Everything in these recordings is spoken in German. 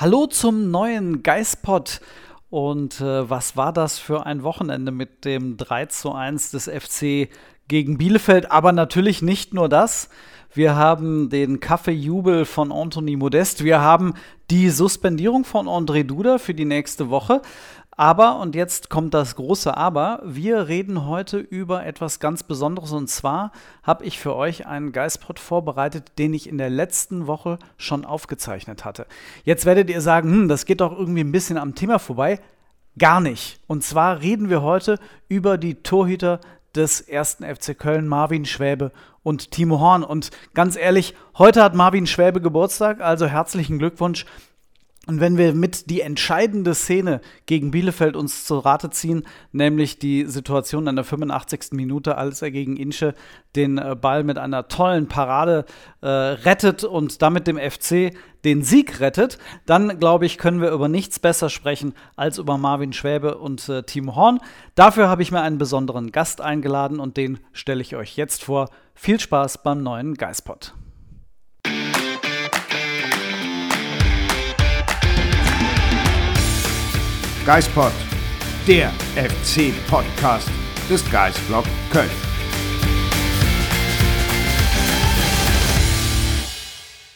Hallo zum neuen Geistpod. Und äh, was war das für ein Wochenende mit dem 3 zu 1 des FC gegen Bielefeld? Aber natürlich nicht nur das. Wir haben den Kaffeejubel von Anthony Modest. Wir haben die Suspendierung von André Duda für die nächste Woche. Aber, und jetzt kommt das große Aber, wir reden heute über etwas ganz Besonderes. Und zwar habe ich für euch einen Geistpod vorbereitet, den ich in der letzten Woche schon aufgezeichnet hatte. Jetzt werdet ihr sagen, hm, das geht doch irgendwie ein bisschen am Thema vorbei. Gar nicht. Und zwar reden wir heute über die Torhüter des ersten FC Köln, Marvin Schwäbe und Timo Horn. Und ganz ehrlich, heute hat Marvin Schwäbe Geburtstag, also herzlichen Glückwunsch. Und wenn wir mit die entscheidende Szene gegen Bielefeld uns zu Rate ziehen, nämlich die Situation in der 85. Minute, als er gegen Inche den äh, Ball mit einer tollen Parade äh, rettet und damit dem FC den Sieg rettet, dann glaube ich, können wir über nichts besser sprechen als über Marvin Schwäbe und äh, Timo Horn. Dafür habe ich mir einen besonderen Gast eingeladen und den stelle ich euch jetzt vor. Viel Spaß beim neuen Geispot. Geispod, der FC-Podcast des Geistblog Köln.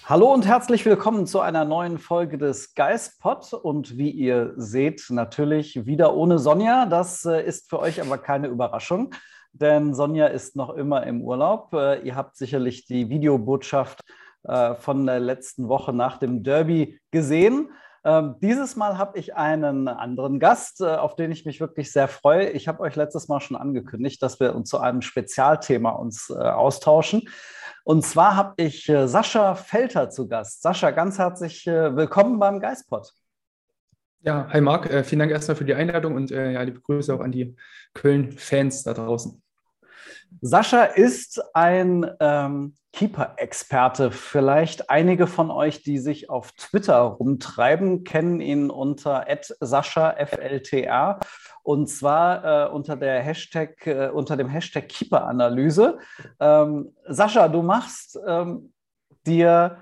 Hallo und herzlich willkommen zu einer neuen Folge des Geistpod und wie ihr seht, natürlich wieder ohne Sonja. Das äh, ist für euch aber keine Überraschung, denn Sonja ist noch immer im Urlaub. Äh, ihr habt sicherlich die Videobotschaft äh, von der letzten Woche nach dem Derby gesehen. Ähm, dieses Mal habe ich einen anderen Gast, äh, auf den ich mich wirklich sehr freue. Ich habe euch letztes Mal schon angekündigt, dass wir uns zu einem Spezialthema uns äh, austauschen. Und zwar habe ich äh, Sascha Felter zu Gast. Sascha, ganz herzlich äh, willkommen beim Geistpod. Ja, hi Marc, äh, vielen Dank erstmal für die Einladung und äh, ja, liebe Grüße auch an die Köln-Fans da draußen. Sascha ist ein ähm, Keeper-Experte. Vielleicht einige von euch, die sich auf Twitter rumtreiben, kennen ihn unter @sascha_fltr und zwar äh, unter der Hashtag äh, unter dem Hashtag Keeper-Analyse. Ähm, Sascha, du machst ähm, dir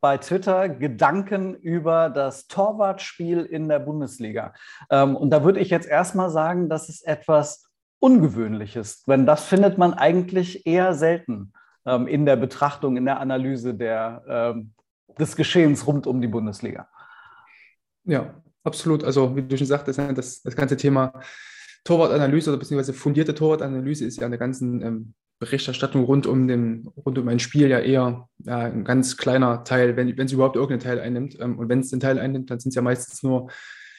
bei Twitter Gedanken über das Torwartspiel in der Bundesliga. Ähm, und da würde ich jetzt erstmal sagen, das ist etwas Ungewöhnliches, denn das findet man eigentlich eher selten ähm, in der Betrachtung, in der Analyse der, ähm, des Geschehens rund um die Bundesliga. Ja, absolut. Also, wie du schon sagtest, ne, das, das ganze Thema Torwartanalyse oder beziehungsweise fundierte Torwartanalyse ist ja in der ganzen ähm, Berichterstattung rund um, den, rund um ein Spiel ja eher ja, ein ganz kleiner Teil, wenn, wenn es überhaupt irgendeinen Teil einnimmt. Ähm, und wenn es den Teil einnimmt, dann sind es ja meistens nur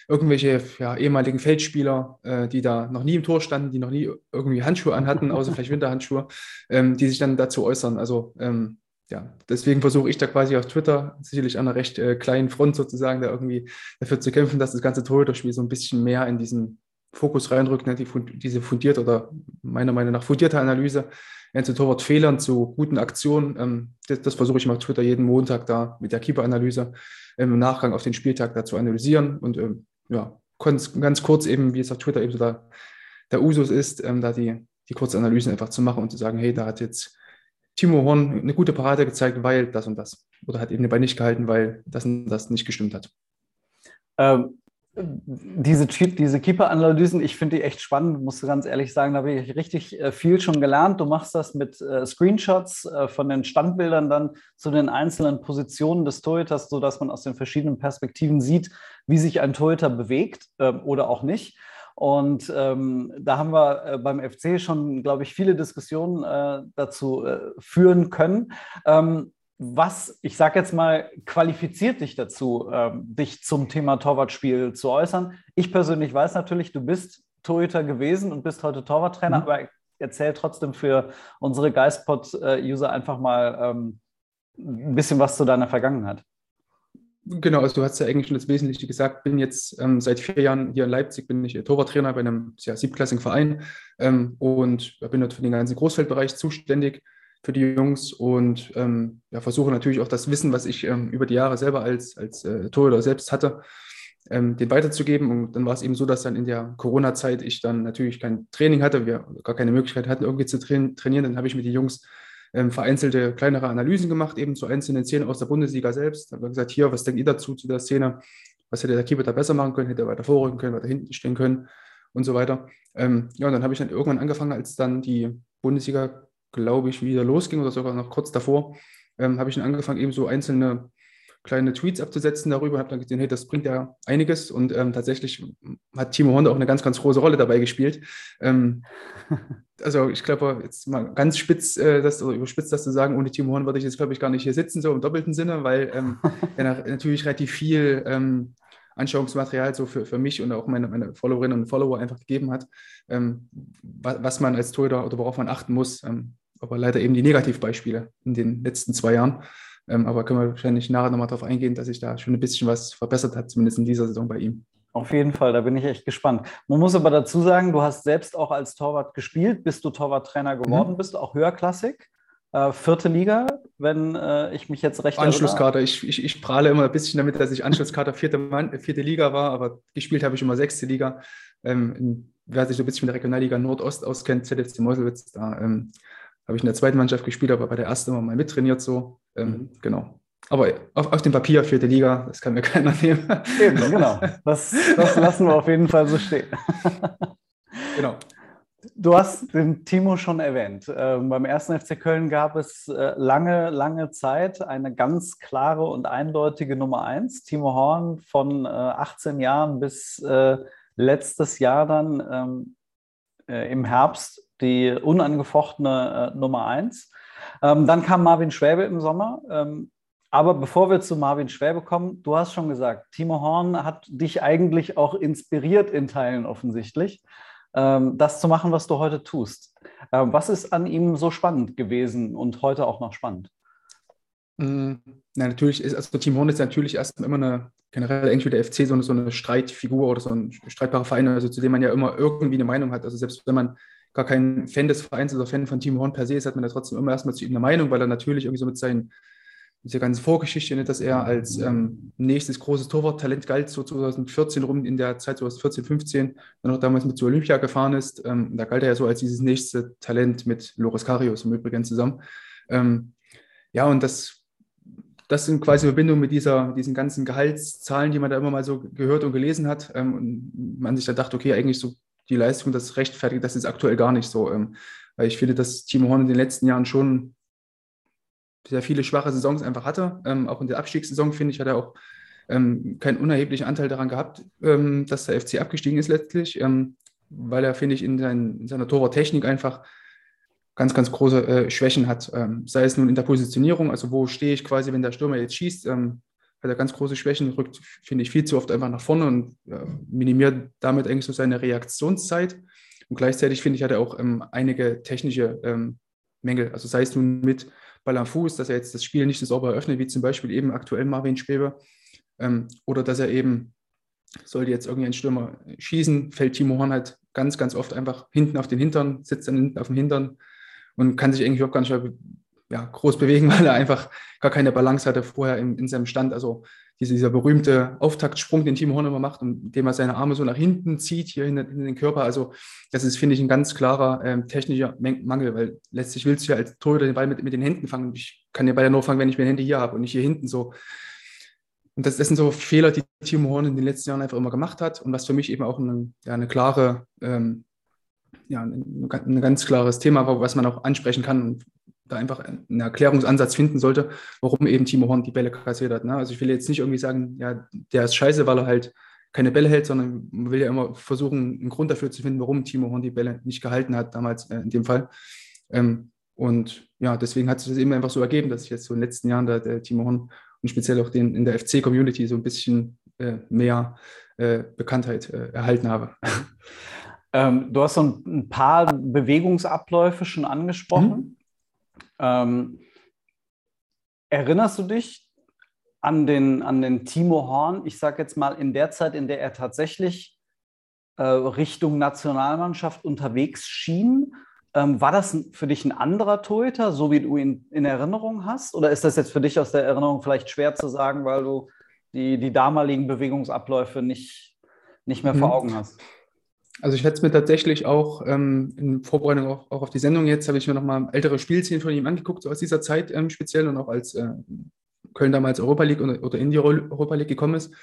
irgendwelche ja, ehemaligen Feldspieler, äh, die da noch nie im Tor standen, die noch nie irgendwie Handschuhe anhatten, außer vielleicht Winterhandschuhe, ähm, die sich dann dazu äußern. Also ähm, ja, deswegen versuche ich da quasi auf Twitter, sicherlich an einer recht äh, kleinen Front sozusagen, da irgendwie dafür zu kämpfen, dass das ganze Torhüterspiel so ein bisschen mehr in diesen Fokus reinrückt, ne, die, diese fundierte oder meiner Meinung nach fundierte Analyse äh, zu Torwartfehlern, zu guten Aktionen. Ähm, das, das versuche ich mal auf Twitter jeden Montag da mit der Keeper-Analyse ähm, im Nachgang auf den Spieltag da zu analysieren und ähm, ja, ganz kurz eben, wie es auf Twitter eben so der, der Usus ist, ähm, da die, die kurze Analysen einfach zu machen und zu sagen, hey, da hat jetzt Timo Horn eine gute Parade gezeigt, weil das und das. Oder hat eben den Ball nicht gehalten, weil das und das nicht gestimmt hat. Ähm, diese, diese Keeper-Analysen, ich finde die echt spannend, musst du ganz ehrlich sagen, da habe ich richtig äh, viel schon gelernt. Du machst das mit äh, Screenshots äh, von den Standbildern dann zu den einzelnen Positionen des Torhüters, sodass man aus den verschiedenen Perspektiven sieht, wie sich ein Torhüter bewegt ähm, oder auch nicht. Und ähm, da haben wir beim FC schon, glaube ich, viele Diskussionen äh, dazu äh, führen können. Ähm, was, ich sage jetzt mal, qualifiziert dich dazu, ähm, dich zum Thema Torwartspiel zu äußern? Ich persönlich weiß natürlich, du bist Torhüter gewesen und bist heute Torwarttrainer, mhm. aber erzähl trotzdem für unsere Geistpod-User einfach mal ähm, ein bisschen was zu deiner Vergangenheit. Genau, also du hast ja eigentlich schon das Wesentliche gesagt. Bin jetzt ähm, seit vier Jahren hier in Leipzig, bin ich Torwarttrainer bei einem ja, siebklassigen Verein ähm, und bin dort für den ganzen Großfeldbereich zuständig für die Jungs und ähm, ja, versuche natürlich auch das Wissen, was ich ähm, über die Jahre selber als, als äh, Torhüter selbst hatte, ähm, den weiterzugeben. Und dann war es eben so, dass dann in der Corona-Zeit ich dann natürlich kein Training hatte, wir gar keine Möglichkeit hatten, irgendwie zu trainieren. Dann habe ich mit den Jungs ähm, vereinzelte kleinere Analysen gemacht, eben zu einzelnen Szenen aus der Bundesliga selbst. Da haben wir gesagt, hier, was denkt ihr dazu, zu der Szene? Was hätte der Keeper da besser machen können? Hätte er weiter vorrücken können, weiter hinten stehen können und so weiter. Ähm, ja, und dann habe ich dann irgendwann angefangen, als dann die Bundesliga, glaube ich, wieder losging oder sogar noch kurz davor, ähm, habe ich dann angefangen, eben so einzelne kleine Tweets abzusetzen darüber, habe dann gesehen, hey, das bringt ja einiges und ähm, tatsächlich hat Timo Honda auch eine ganz, ganz große Rolle dabei gespielt. Ähm, also ich glaube, jetzt mal ganz spitz, äh, das, oder überspitzt das zu sagen, ohne Timo Horn würde ich jetzt, glaube ich, gar nicht hier sitzen, so im doppelten Sinne, weil ähm, er natürlich relativ viel ähm, Anschauungsmaterial so für, für mich und auch meine, meine Followerinnen und Follower einfach gegeben hat, ähm, was, was, man als Torhüter oder worauf man achten muss. Ähm, aber leider eben die Negativbeispiele in den letzten zwei Jahren. Ähm, aber können wir wahrscheinlich nachher nochmal darauf eingehen, dass sich da schon ein bisschen was verbessert hat, zumindest in dieser Saison bei ihm. Auf jeden Fall, da bin ich echt gespannt. Man muss aber dazu sagen, du hast selbst auch als Torwart gespielt, bis du Torwarttrainer geworden mhm. bist, auch höherklassig. Äh, vierte Liga, wenn äh, ich mich jetzt recht Anschlusskader. Ich, ich, ich, prahle immer ein bisschen damit, dass ich Anschlusskader vierte, Mann, vierte Liga war, aber gespielt habe ich immer sechste Liga. Ähm, wer sich so ein bisschen mit der Regionalliga Nordost auskennt, ZFC Meuselwitz, da ähm, habe ich in der zweiten Mannschaft gespielt, aber bei der ersten immer mal mittrainiert so. Ähm, mhm. Genau. Aber auf, auf, dem Papier vierte Liga, das kann mir keiner nehmen. Eben, genau. Das, das lassen wir auf jeden Fall so stehen. genau. Du hast den Timo schon erwähnt. Ähm, beim ersten FC Köln gab es äh, lange, lange Zeit eine ganz klare und eindeutige Nummer eins. Timo Horn von äh, 18 Jahren bis äh, letztes Jahr dann ähm, äh, im Herbst die unangefochtene äh, Nummer eins. Ähm, dann kam Marvin Schwäbe im Sommer. Ähm, aber bevor wir zu Marvin Schwäbe kommen, du hast schon gesagt, Timo Horn hat dich eigentlich auch inspiriert in Teilen offensichtlich, das zu machen, was du heute tust. Ähm, was ist an ihm so spannend gewesen und heute auch noch spannend? Mhm. Na, natürlich ist, also Timo Horn ist natürlich erstmal immer eine, generell irgendwie der FC so eine, so eine Streitfigur oder so ein streitbarer Verein, also zu dem man ja immer irgendwie eine Meinung hat. Also selbst wenn man gar kein Fan des Vereins oder Fan von Timo Horn per se ist, hat man ja trotzdem immer erstmal zu ihm eine Meinung, weil er natürlich irgendwie so mit seinen mit der ganzen Vorgeschichte, nicht, dass er als ähm, nächstes großes Torwarttalent galt, so 2014 rum in der Zeit 2014, 15, dann auch damals mit zu Olympia gefahren ist. Ähm, da galt er ja so als dieses nächste Talent mit Loris Karius im Übrigen zusammen. Ähm, ja, und das, das sind quasi Verbindungen mit dieser, diesen ganzen Gehaltszahlen, die man da immer mal so gehört und gelesen hat. Ähm, und man sich da dachte, okay, eigentlich so die Leistung, das rechtfertigt, das ist aktuell gar nicht so. Ähm, weil ich finde, dass Timo Horn in den letzten Jahren schon sehr viele schwache Saisons einfach hatte. Ähm, auch in der Abstiegssaison, finde ich, hat er auch ähm, keinen unerheblichen Anteil daran gehabt, ähm, dass der FC abgestiegen ist letztlich, ähm, weil er, finde ich, in, sein, in seiner Torwarttechnik einfach ganz, ganz große äh, Schwächen hat. Ähm, sei es nun in der Positionierung, also wo stehe ich quasi, wenn der Stürmer jetzt schießt, ähm, hat er ganz große Schwächen, rückt, finde ich, viel zu oft einfach nach vorne und äh, minimiert damit eigentlich so seine Reaktionszeit. Und gleichzeitig, finde ich, hat er auch einige technische Mängel. Also sei es nun mit Fuß, dass er jetzt das Spiel nicht so sauber eröffnet, wie zum Beispiel eben aktuell Marvin Schwebe. Ähm, oder dass er eben, sollte jetzt irgendwie ein Stürmer schießen, fällt Timo Horn halt ganz, ganz oft einfach hinten auf den Hintern, sitzt dann hinten auf dem Hintern und kann sich irgendwie auch gar nicht ja, groß bewegen, weil er einfach gar keine Balance hatte vorher in, in seinem Stand. Also dieser, dieser berühmte Auftaktsprung, den Timo Horn immer macht, indem er seine Arme so nach hinten zieht, hier in, in den Körper. Also das ist, finde ich, ein ganz klarer ähm, technischer Mangel, weil letztlich willst du ja als Torhüter den Ball mit, mit den Händen fangen. Ich kann den Ball ja nur fangen, wenn ich meine Hände hier habe und nicht hier hinten so. Und das, das sind so Fehler, die Timo Horn in den letzten Jahren einfach immer gemacht hat und was für mich eben auch eine, ja, eine klare, ähm, ja, ein, ein, ganz klares Thema war, was man auch ansprechen kann und da einfach einen Erklärungsansatz finden sollte, warum eben Timo Horn die Bälle kassiert hat. Ne? Also ich will jetzt nicht irgendwie sagen, ja, der ist scheiße, weil er halt keine Bälle hält, sondern man will ja immer versuchen, einen Grund dafür zu finden, warum Timo Horn die Bälle nicht gehalten hat, damals äh, in dem Fall. Ähm, und ja, deswegen hat sich das eben einfach so ergeben, dass ich jetzt so in den letzten Jahren da der Timo Horn und speziell auch den in der FC-Community so ein bisschen äh, mehr äh, Bekanntheit äh, erhalten habe. Ähm, du hast so ein, ein, paar Bewegungsabläufe schon angesprochen. Mhm. Ähm, erinnerst du dich an den, an den Timo Horn, ich sage jetzt mal in der Zeit, in der er tatsächlich äh, Richtung Nationalmannschaft unterwegs schien? Ähm, war das für dich ein anderer Torhüter, so wie du ihn in Erinnerung hast? Oder ist das jetzt für dich aus der Erinnerung vielleicht schwer zu sagen, weil du die, die damaligen Bewegungsabläufe nicht, nicht mehr mhm. vor Augen hast? Also ich hätte es mir tatsächlich auch ähm, in Vorbereitung auch, auch, auf die Sendung jetzt, habe ich mir nochmal ältere Spielszenen von ihm angeguckt, so aus dieser Zeit ähm, speziell und auch als äh, Köln damals Europa League oder, oder in die Europa League gekommen ist.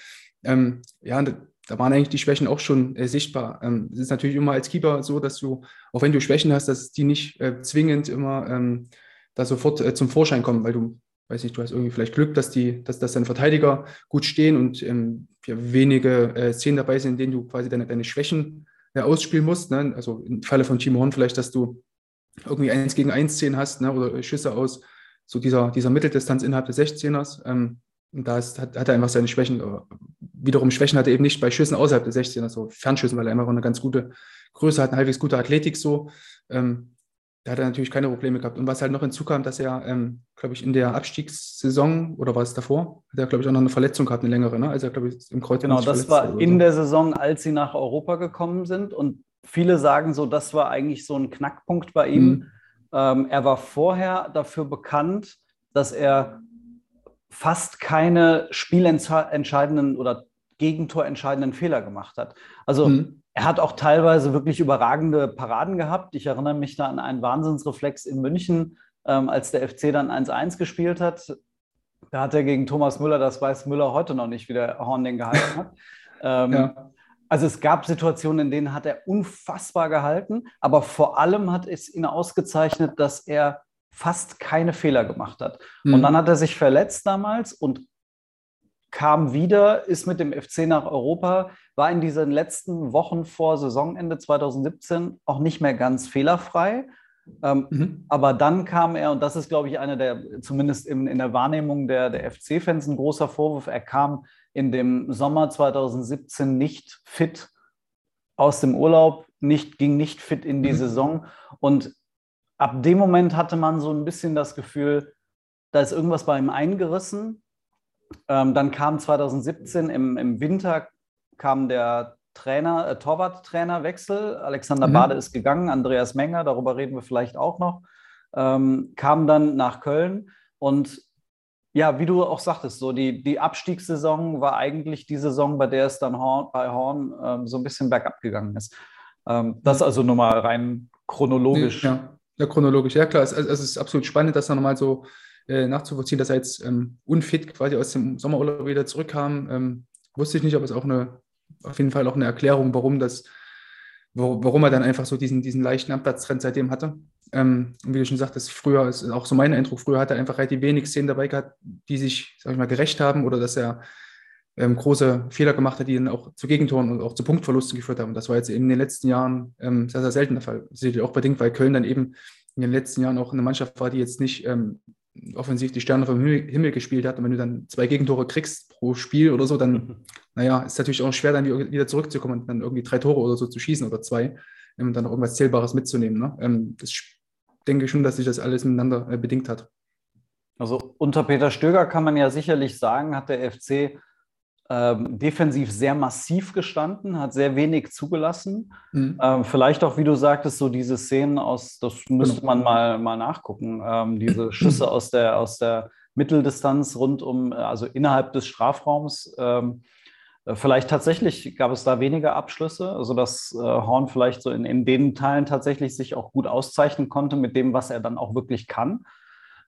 Ähm, ja, da, da, waren eigentlich die Schwächen auch schon äh, sichtbar. Ähm, es ist natürlich immer als Keeper so, dass du, auch wenn du Schwächen hast, dass die nicht äh, zwingend immer ähm, da sofort äh, zum Vorschein kommen, weil du weiß nicht, du hast irgendwie vielleicht Glück, dass die, dass, dass deine Verteidiger gut stehen und ähm, ja, wenige äh, Szenen dabei sind, in denen du quasi deine, deine Schwächen äh, ausspielen musst. Ne? Also im Falle von Timo Horn vielleicht, dass du irgendwie eins gegen eins Szenen hast ne? oder Schüsse aus so dieser, dieser Mitteldistanz innerhalb des 16ers. Ähm, und da hat, hat, er einfach seine Schwächen. Wiederum Schwächen hat er eben nicht bei Schüssen außerhalb des 16ers, so Fernschüssen, weil er einfach eine ganz gute Größe hat, eine halbwegs gute Athletik so. Ähm, da hat er natürlich keine Probleme gehabt. Und was halt noch hinzukam, dass er, ähm, glaube ich, in der Abstiegssaison oder war es davor, hat er, glaube ich, auch noch eine Verletzung gehabt, eine längere, ne? Also, glaube ich, im Kreuz. Genau, das war in so. der Saison, als sie nach Europa gekommen sind. Und viele sagen so, das war eigentlich so ein Knackpunkt bei ihm. Mhm. Ähm, er war vorher dafür bekannt, dass er fast keine spielentscheidenden oder gegentorentscheidenden Fehler gemacht hat. Also mhm. Er hat auch teilweise wirklich überragende Paraden gehabt. Ich erinnere mich da an einen Wahnsinnsreflex in München, ähm, als der FC dann 1-1 gespielt hat. Da hat er gegen Thomas Müller, das weiß Müller heute noch nicht, wie der Horn den gehalten hat. ähm, ja. Also es gab Situationen, in denen hat er unfassbar gehalten, aber vor allem hat es ihn ausgezeichnet, dass er fast keine Fehler gemacht hat. Mhm. Und dann hat er sich verletzt damals und kam wieder, ist mit dem FC nach Europa, war in diesen letzten Wochen vor Saisonende 2017 auch nicht mehr ganz fehlerfrei. Ähm, mhm. Aber dann kam er, und das ist, glaube ich, einer der, zumindest in, in der Wahrnehmung der, der FC-Fans, ein großer Vorwurf, er kam in dem Sommer 2017 nicht fit aus dem Urlaub, nicht, ging nicht fit in die mhm. Saison. Und ab dem Moment hatte man so ein bisschen das Gefühl, da ist irgendwas bei ihm eingerissen. Ähm, dann kam 2017 im, im Winter kam der Trainer, äh, Torwart-Trainerwechsel. Alexander mhm. Bade ist gegangen, Andreas Menger, darüber reden wir vielleicht auch noch, ähm, kam dann nach Köln und ja, wie du auch sagtest, so die, die Abstiegssaison war eigentlich die Saison, bei der es dann Horn, bei Horn ähm, so ein bisschen bergab gegangen ist. Ähm, das also nur mal rein chronologisch. Ja, ja chronologisch, ja klar. Es, es ist absolut spannend, das dann nochmal so äh, nachzuvollziehen, dass er jetzt ähm, unfit quasi aus dem Sommerurlaub wieder zurückkam. Ähm, wusste ich nicht, aber es ist auch eine, auf jeden Fall auch eine Erklärung, warum das, warum er dann einfach so diesen, diesen leichten Abplatztrend seitdem hatte. Ähm, und wie du schon sagtest, früher ist auch so mein Eindruck, früher hat er einfach relativ wenig Szenen dabei gehabt, die sich, sag ich mal, gerecht haben oder dass er ähm, große Fehler gemacht hat, die dann auch zu Gegentoren und auch zu Punktverlusten geführt haben. Und das war jetzt in den letzten Jahren ähm, sehr, sehr selten der Fall. Sicherlich auch bedingt, weil Köln dann eben in den letzten Jahren auch eine Mannschaft war, die jetzt nicht ähm, offensiv die Sterne vom Himmel, gespielt hat. Und wenn du dann zwei Gegentore kriegst pro Spiel oder so, dann, mhm. naja, ist natürlich auch schwer, dann wieder zurückzukommen und dann irgendwie drei Tore oder so zu schießen oder zwei ähm, und dann auch irgendwas Zählbares mitzunehmen. Ne? Ähm, das denke ich schon, dass sich das alles miteinander äh, bedingt hat. Also unter Peter Stöger kann man ja sicherlich sagen, hat der FC ähm, defensiv sehr massiv gestanden, hat sehr wenig zugelassen. Mhm. Ähm, vielleicht auch, wie du sagtest, so diese Szenen aus, das müsste genau. man mal, mal nachgucken, ähm, diese Schüsse aus der, aus der Mitteldistanz rund um, also innerhalb des Strafraums. Ähm, äh, vielleicht tatsächlich gab es da weniger Abschlüsse, also dass äh, Horn vielleicht so in, in den Teilen tatsächlich sich auch gut auszeichnen konnte mit dem, was er dann auch wirklich kann.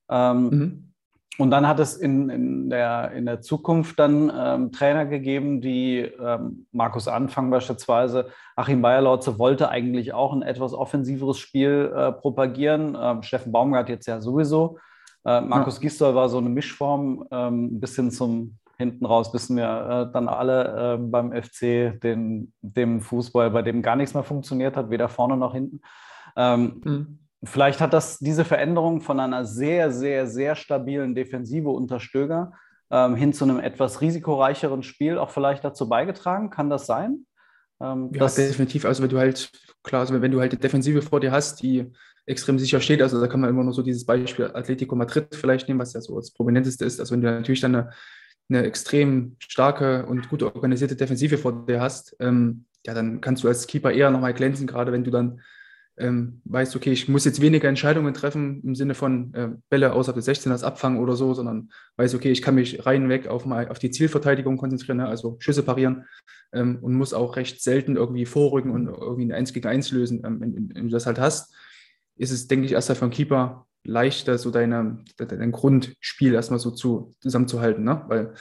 Ähm, mhm. Und dann hat es in, in, der, in der Zukunft dann ähm, Trainer gegeben, die ähm, Markus Anfang beispielsweise, Achim Bayerlautze wollte eigentlich auch ein etwas offensiveres Spiel äh, propagieren. Ähm, Steffen Baumgart jetzt ja sowieso. Äh, Markus ja. Gisdol war so eine Mischform, ähm, bis hin zum hinten raus wissen wir äh, dann alle äh, beim FC, den, dem Fußball, bei dem gar nichts mehr funktioniert hat, weder vorne noch hinten. Ähm, mhm. Vielleicht hat das diese Veränderung von einer sehr, sehr, sehr stabilen Defensive unter Stöger ähm, hin zu einem etwas risikoreicheren Spiel auch vielleicht dazu beigetragen. Kann das sein? Ähm, ja, definitiv. Also wenn du halt, klar, also wenn du halt eine Defensive vor dir hast, die extrem sicher steht, also da kann man immer nur so dieses Beispiel Atletico Madrid vielleicht nehmen, was ja so das prominenteste ist. Also wenn du natürlich dann eine, eine extrem starke und gut organisierte Defensive vor dir hast, ähm, ja, dann kannst du als Keeper eher nochmal glänzen, gerade wenn du dann ähm, weißt, okay, ich muss jetzt weniger Entscheidungen treffen im Sinne von äh, Bälle außerhalb des 16ers abfangen oder so, sondern weiß, okay, ich kann mich reinweg auf, mal, auf die Zielverteidigung konzentrieren, ne? also Schüsse parieren ähm, und muss auch recht selten irgendwie vorrücken und irgendwie ein 1 gegen 1 lösen. Ähm, wenn, wenn, du das halt hast, ist es, denke ich, erst für einen Keeper leichter, so deine, dein Grundspiel erstmal so zu, zusammenzuhalten, ne? weil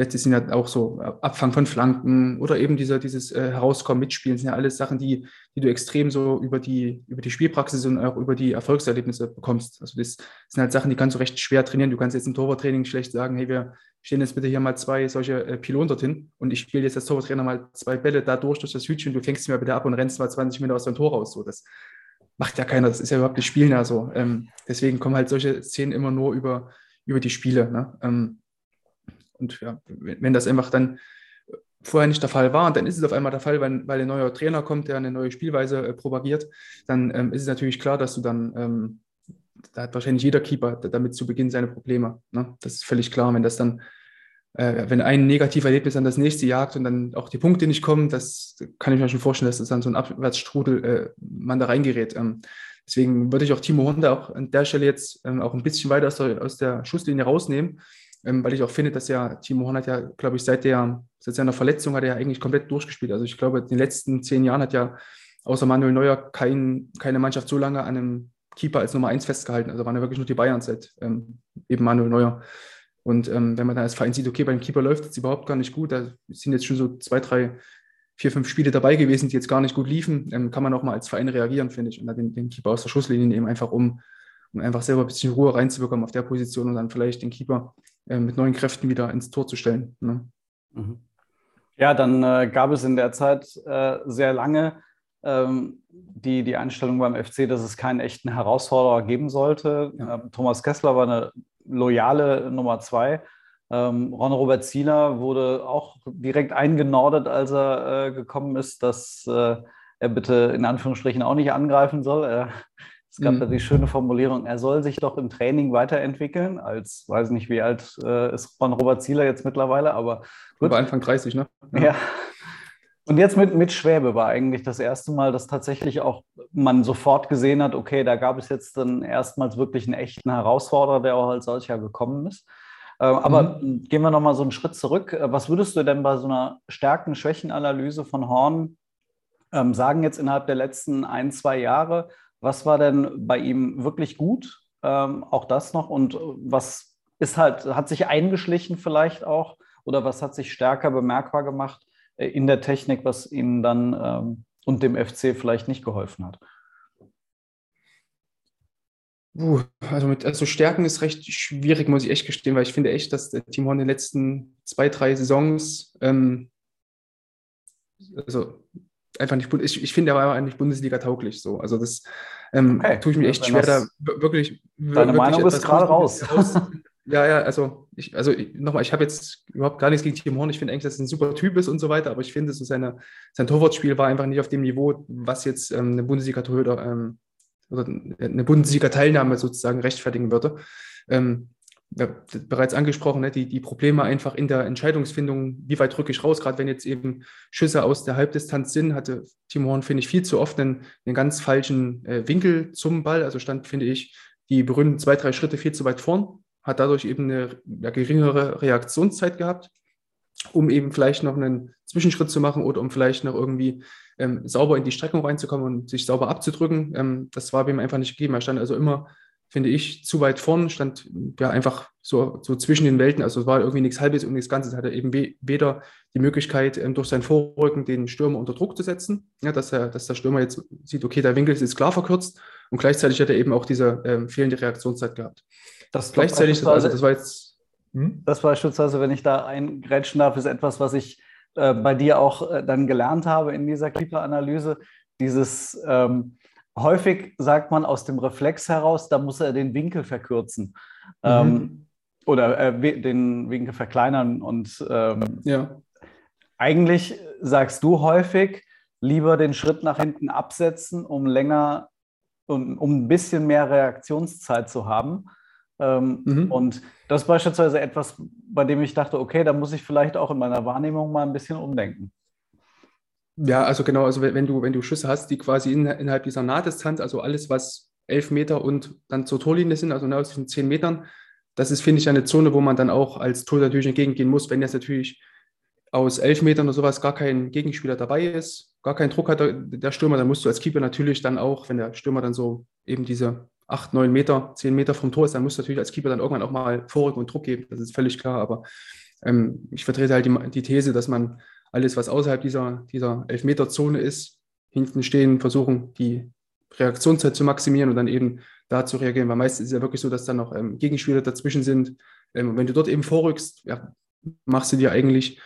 letztlich sind ja auch so äh, Abfang von Flanken oder eben dieser, dieses äh, Herauskommen, Mitspielen, sind ja alles Sachen, die, die du extrem so über die, über die Spielpraxis und auch über die Erfolgserlebnisse bekommst. Also das sind halt Sachen, die kannst du recht schwer trainieren. Du kannst jetzt im Torwarttraining schlecht sagen, hey, wir stehen jetzt bitte hier mal zwei solche äh, Pylonen dorthin und ich spiele jetzt als Torwarttrainer mal zwei Bälle da durch, durch das Hütchen, du fängst mir bitte ab und rennst mal 20 Meter aus deinem Tor raus. So, das macht ja keiner, das ist ja überhaupt nicht Spielen ja so. Ähm, deswegen kommen halt solche Szenen immer nur über, über die Spiele. Ne? Ähm, und ja, wenn das einfach dann vorher nicht der Fall war dann ist es auf einmal der Fall, weil, weil ein neuer Trainer kommt, der eine neue Spielweise äh, propagiert, dann ähm, ist es natürlich klar, dass du dann, ähm, da hat wahrscheinlich jeder Keeper damit zu Beginn seine Probleme. Ne? Das ist völlig klar, wenn das dann, wenn ein negativer Erlebnis dann das nächste jagt und dann auch die Punkte nicht kommen, das kann ich mir schon vorstellen, dass das dann so ein Abwärtsstrudel äh, man da reingerät. Ähm, deswegen würde ich auch Timo Honda auch an der Stelle jetzt ähm, auch ein bisschen weiter aus der, aus der Schusslinie rausnehmen ähm, weil ich auch finde, dass ja Timo Horn hat ja, glaube ich, seit, der, seit seiner Verletzung hat er ja eigentlich komplett durchgespielt. Also ich glaube, in den letzten zehn Jahren hat ja außer Manuel Neuer kein, keine Mannschaft so lange an einem Keeper als Nummer eins festgehalten. Also waren ja wirklich nur die Bayern seit ähm, eben Manuel Neuer. Und ähm, wenn man dann als Verein sieht, okay, beim Keeper läuft es überhaupt gar nicht gut, da sind jetzt schon so zwei, drei, vier, fünf Spiele dabei gewesen, die jetzt gar nicht gut liefen, ähm, kann man auch mal als Verein reagieren, finde ich, und dann den, den Keeper aus der Schusslinie nehmen, einfach um, um einfach selber ein bisschen Ruhe reinzubekommen auf der Position und dann vielleicht den Keeper äh, mit neuen Kräften wieder ins Tor zu stellen. Ne? Mhm. Ja, dann äh, gab es in der Zeit äh, sehr lange ähm, die, die Einstellung beim FC, dass es keinen echten Herausforderer geben sollte. Ja. Ähm, Thomas Kessler war eine loyale Nummer zwei. Ähm, Ron Robert Zieler wurde auch direkt eingenordet, als er äh, gekommen ist, dass äh, er bitte in Anführungsstrichen auch nicht angreifen soll. Er es gab mhm. da die schöne Formulierung, er soll sich doch im Training weiterentwickeln, als weiß nicht, wie alt äh, ist von Robert Zieler jetzt mittlerweile, aber gut. Über Anfang 30, ne? Ja. ja. Und jetzt mit, mit Schwäbe war eigentlich das erste Mal, dass tatsächlich auch man sofort gesehen hat, okay, da gab es jetzt dann erstmals wirklich einen echten Herausforderer, der auch als solcher gekommen ist. Äh, aber mhm. gehen wir nochmal so einen Schritt zurück. Was würdest du denn bei so einer Stärken-Schwächen-Analyse von Horn ähm, sagen jetzt innerhalb der letzten ein, zwei Jahre? Was war denn bei ihm wirklich gut? Ähm, auch das noch. Und was ist halt, hat sich eingeschlichen vielleicht auch? Oder was hat sich stärker bemerkbar gemacht äh, in der Technik, was ihnen dann ähm, und dem FC vielleicht nicht geholfen hat? Uh, also mit also Stärken ist recht schwierig, muss ich echt gestehen, weil ich finde echt, dass der Team Horn in den letzten zwei, drei Saisons ähm, also einfach nicht, ich, ich finde, er war eigentlich Bundesliga tauglich so. Also das ähm, okay. tue ich mir echt schwer, da wirklich. Deine wirklich Meinung ist gerade raus. Ja, ja, also ich, also nochmal, ich habe jetzt überhaupt gar nichts gegen Tim Horn. Ich finde eigentlich, dass er ein super Typ ist und so weiter, aber ich finde, so seine, sein Torwartspiel war einfach nicht auf dem Niveau, was jetzt ähm, eine Bundesliga-Torhüter ähm, oder eine Bundesliga-Teilnahme sozusagen rechtfertigen würde. Ähm, ja, bereits angesprochen, ne, die, die Probleme einfach in der Entscheidungsfindung, wie weit drücke ich raus, gerade wenn jetzt eben Schüsse aus der Halbdistanz sind, hatte Timo Horn, finde ich, viel zu oft einen, einen ganz falschen äh, Winkel zum Ball, also stand, finde ich, die berühmten zwei, drei Schritte viel zu weit vorn, hat dadurch eben eine ja, geringere Reaktionszeit gehabt, um eben vielleicht noch einen Zwischenschritt zu machen oder um vielleicht noch irgendwie ähm, sauber in die Streckung reinzukommen und sich sauber abzudrücken. Ähm, das war ihm einfach nicht gegeben. Er stand also immer finde ich, zu weit vorn, stand ja einfach so, so zwischen den Welten. Also es war irgendwie nichts Halbes und nichts Ganzes. Hat er eben weder die Möglichkeit, ähm, durch sein Vorrücken den Stürmer unter Druck zu setzen, ja, dass, er, dass der Stürmer jetzt sieht, okay, der Winkel ist jetzt klar verkürzt und gleichzeitig hat er eben auch diese ähm, fehlende Reaktionszeit gehabt. Das gleichzeitig, also das war jetzt. Hm? Das beispielsweise, wenn ich da eingrätschen darf, ist etwas, was ich äh, bei dir auch äh, dann gelernt habe in dieser Keeper-Analyse. Dieses ähm, häufig sagt man aus dem Reflex heraus, da muss er den Winkel verkürzen. Mhm. Ähm, oder äh, den Winkel verkleinern. Und ähm, ja. eigentlich sagst du häufig, lieber den Schritt nach hinten absetzen, um länger, um, um ein bisschen mehr Reaktionszeit zu haben. Ähm, mhm. Und das ist beispielsweise etwas, bei dem ich dachte, okay, da muss ich vielleicht auch in meiner Wahrnehmung mal ein bisschen umdenken. Ja, also genau, also wenn, du, wenn du Schüsse hast, die quasi in, innerhalb dieser Nahdistanz, also alles, was elf Meter und dann zur Torlinie sind, also aus diesen zehn Metern, das ist, finde ich, eine Zone, wo man dann auch als Tor natürlich entgegengehen muss, wenn jetzt natürlich aus elf Metern oder sowas gar kein Gegenspieler dabei ist, gar keinen Druck hat der Stürmer, dann musst du als Keeper natürlich dann auch, wenn der Stürmer dann so eben diese acht, neun Meter, zehn Meter vom Tor ist, dann musst du natürlich als Keeper dann irgendwann auch mal Vorrücken und Druck geben. Das ist völlig klar. Aber ähm, ich vertrete halt die, die, These, dass man alles, was außerhalb dieser, dieser Elfmeter-Zone ist, hinten stehen, versuchen, die Reaktionszeit zu maximieren und dann eben da zu reagieren. Weil meistens ist es ja wirklich so, dass dann noch ähm, Gegenspieler dazwischen sind. Ähm, und wenn du dort eben vorrückst, ja, machst du dir eigentlich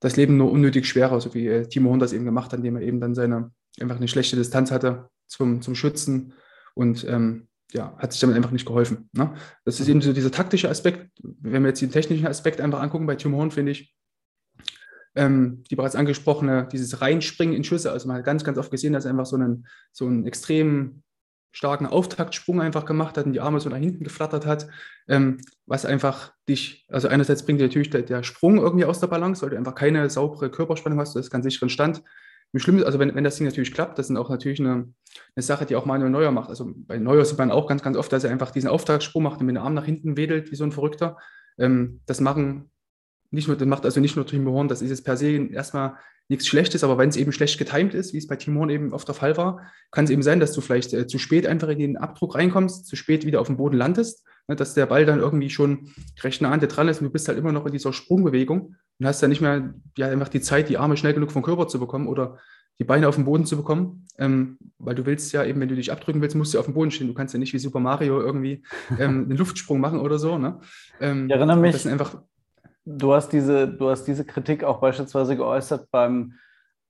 das Leben nur unnötig schwerer, so wie äh, Timo Horn das eben gemacht hat, indem er eben dann seine einfach eine schlechte Distanz hatte zum, zum Schützen und ähm, ja, hat sich damit einfach nicht geholfen. Ne? Das ist eben so dieser taktische Aspekt. Wenn wir jetzt den technischen Aspekt einfach angucken bei Timo Horn, finde ich, ähm, die bereits angesprochene, dieses Reinspringen in Schüsse, also man hat ganz, ganz oft gesehen, dass er einfach so einen, so einen extrem starken Auftaktsprung einfach gemacht hat und die Arme so nach hinten geflattert hat, ähm, was einfach dich, also einerseits bringt dir natürlich der, der, Sprung irgendwie aus der Balance, weil du einfach keine saubere Körperspannung hast, das ist ganz sicheren Stand. Im Schlimmsten, also wenn, wenn das Ding natürlich klappt, das ist auch natürlich eine, eine Sache, die auch Manuel Neuer macht. Also bei Neuer sieht man auch ganz, ganz oft, dass er einfach diesen Auftaktsprung macht und mit dem Arm nach hinten wedelt, wie so ein Verrückter. Ähm, das machen nicht nur, das macht also nicht nur Timo Horn, das ist jetzt per se erstmal nichts Schlechtes, aber wenn es eben schlecht getimt ist, wie es bei Timo Horn eben oft der Fall war, kann es eben sein, dass du vielleicht äh, zu spät einfach in den Abdruck reinkommst, zu spät wieder auf dem Boden landest, ne, dass der Ball dann irgendwie schon recht nah an dir dran ist und du bist halt immer noch in dieser Sprungbewegung und hast dann nicht mehr ja, einfach die Zeit, die Arme schnell genug vom Körper zu bekommen oder die Beine auf den Boden zu bekommen, ähm, weil du willst ja eben, wenn du dich abdrücken willst, musst du auf dem Boden stehen. Du kannst ja nicht wie Super Mario irgendwie ähm, einen Luftsprung machen oder so. Ne? Ähm, ich erinnere mich, das sind einfach du hast diese, du hast diese Kritik auch beispielsweise geäußert beim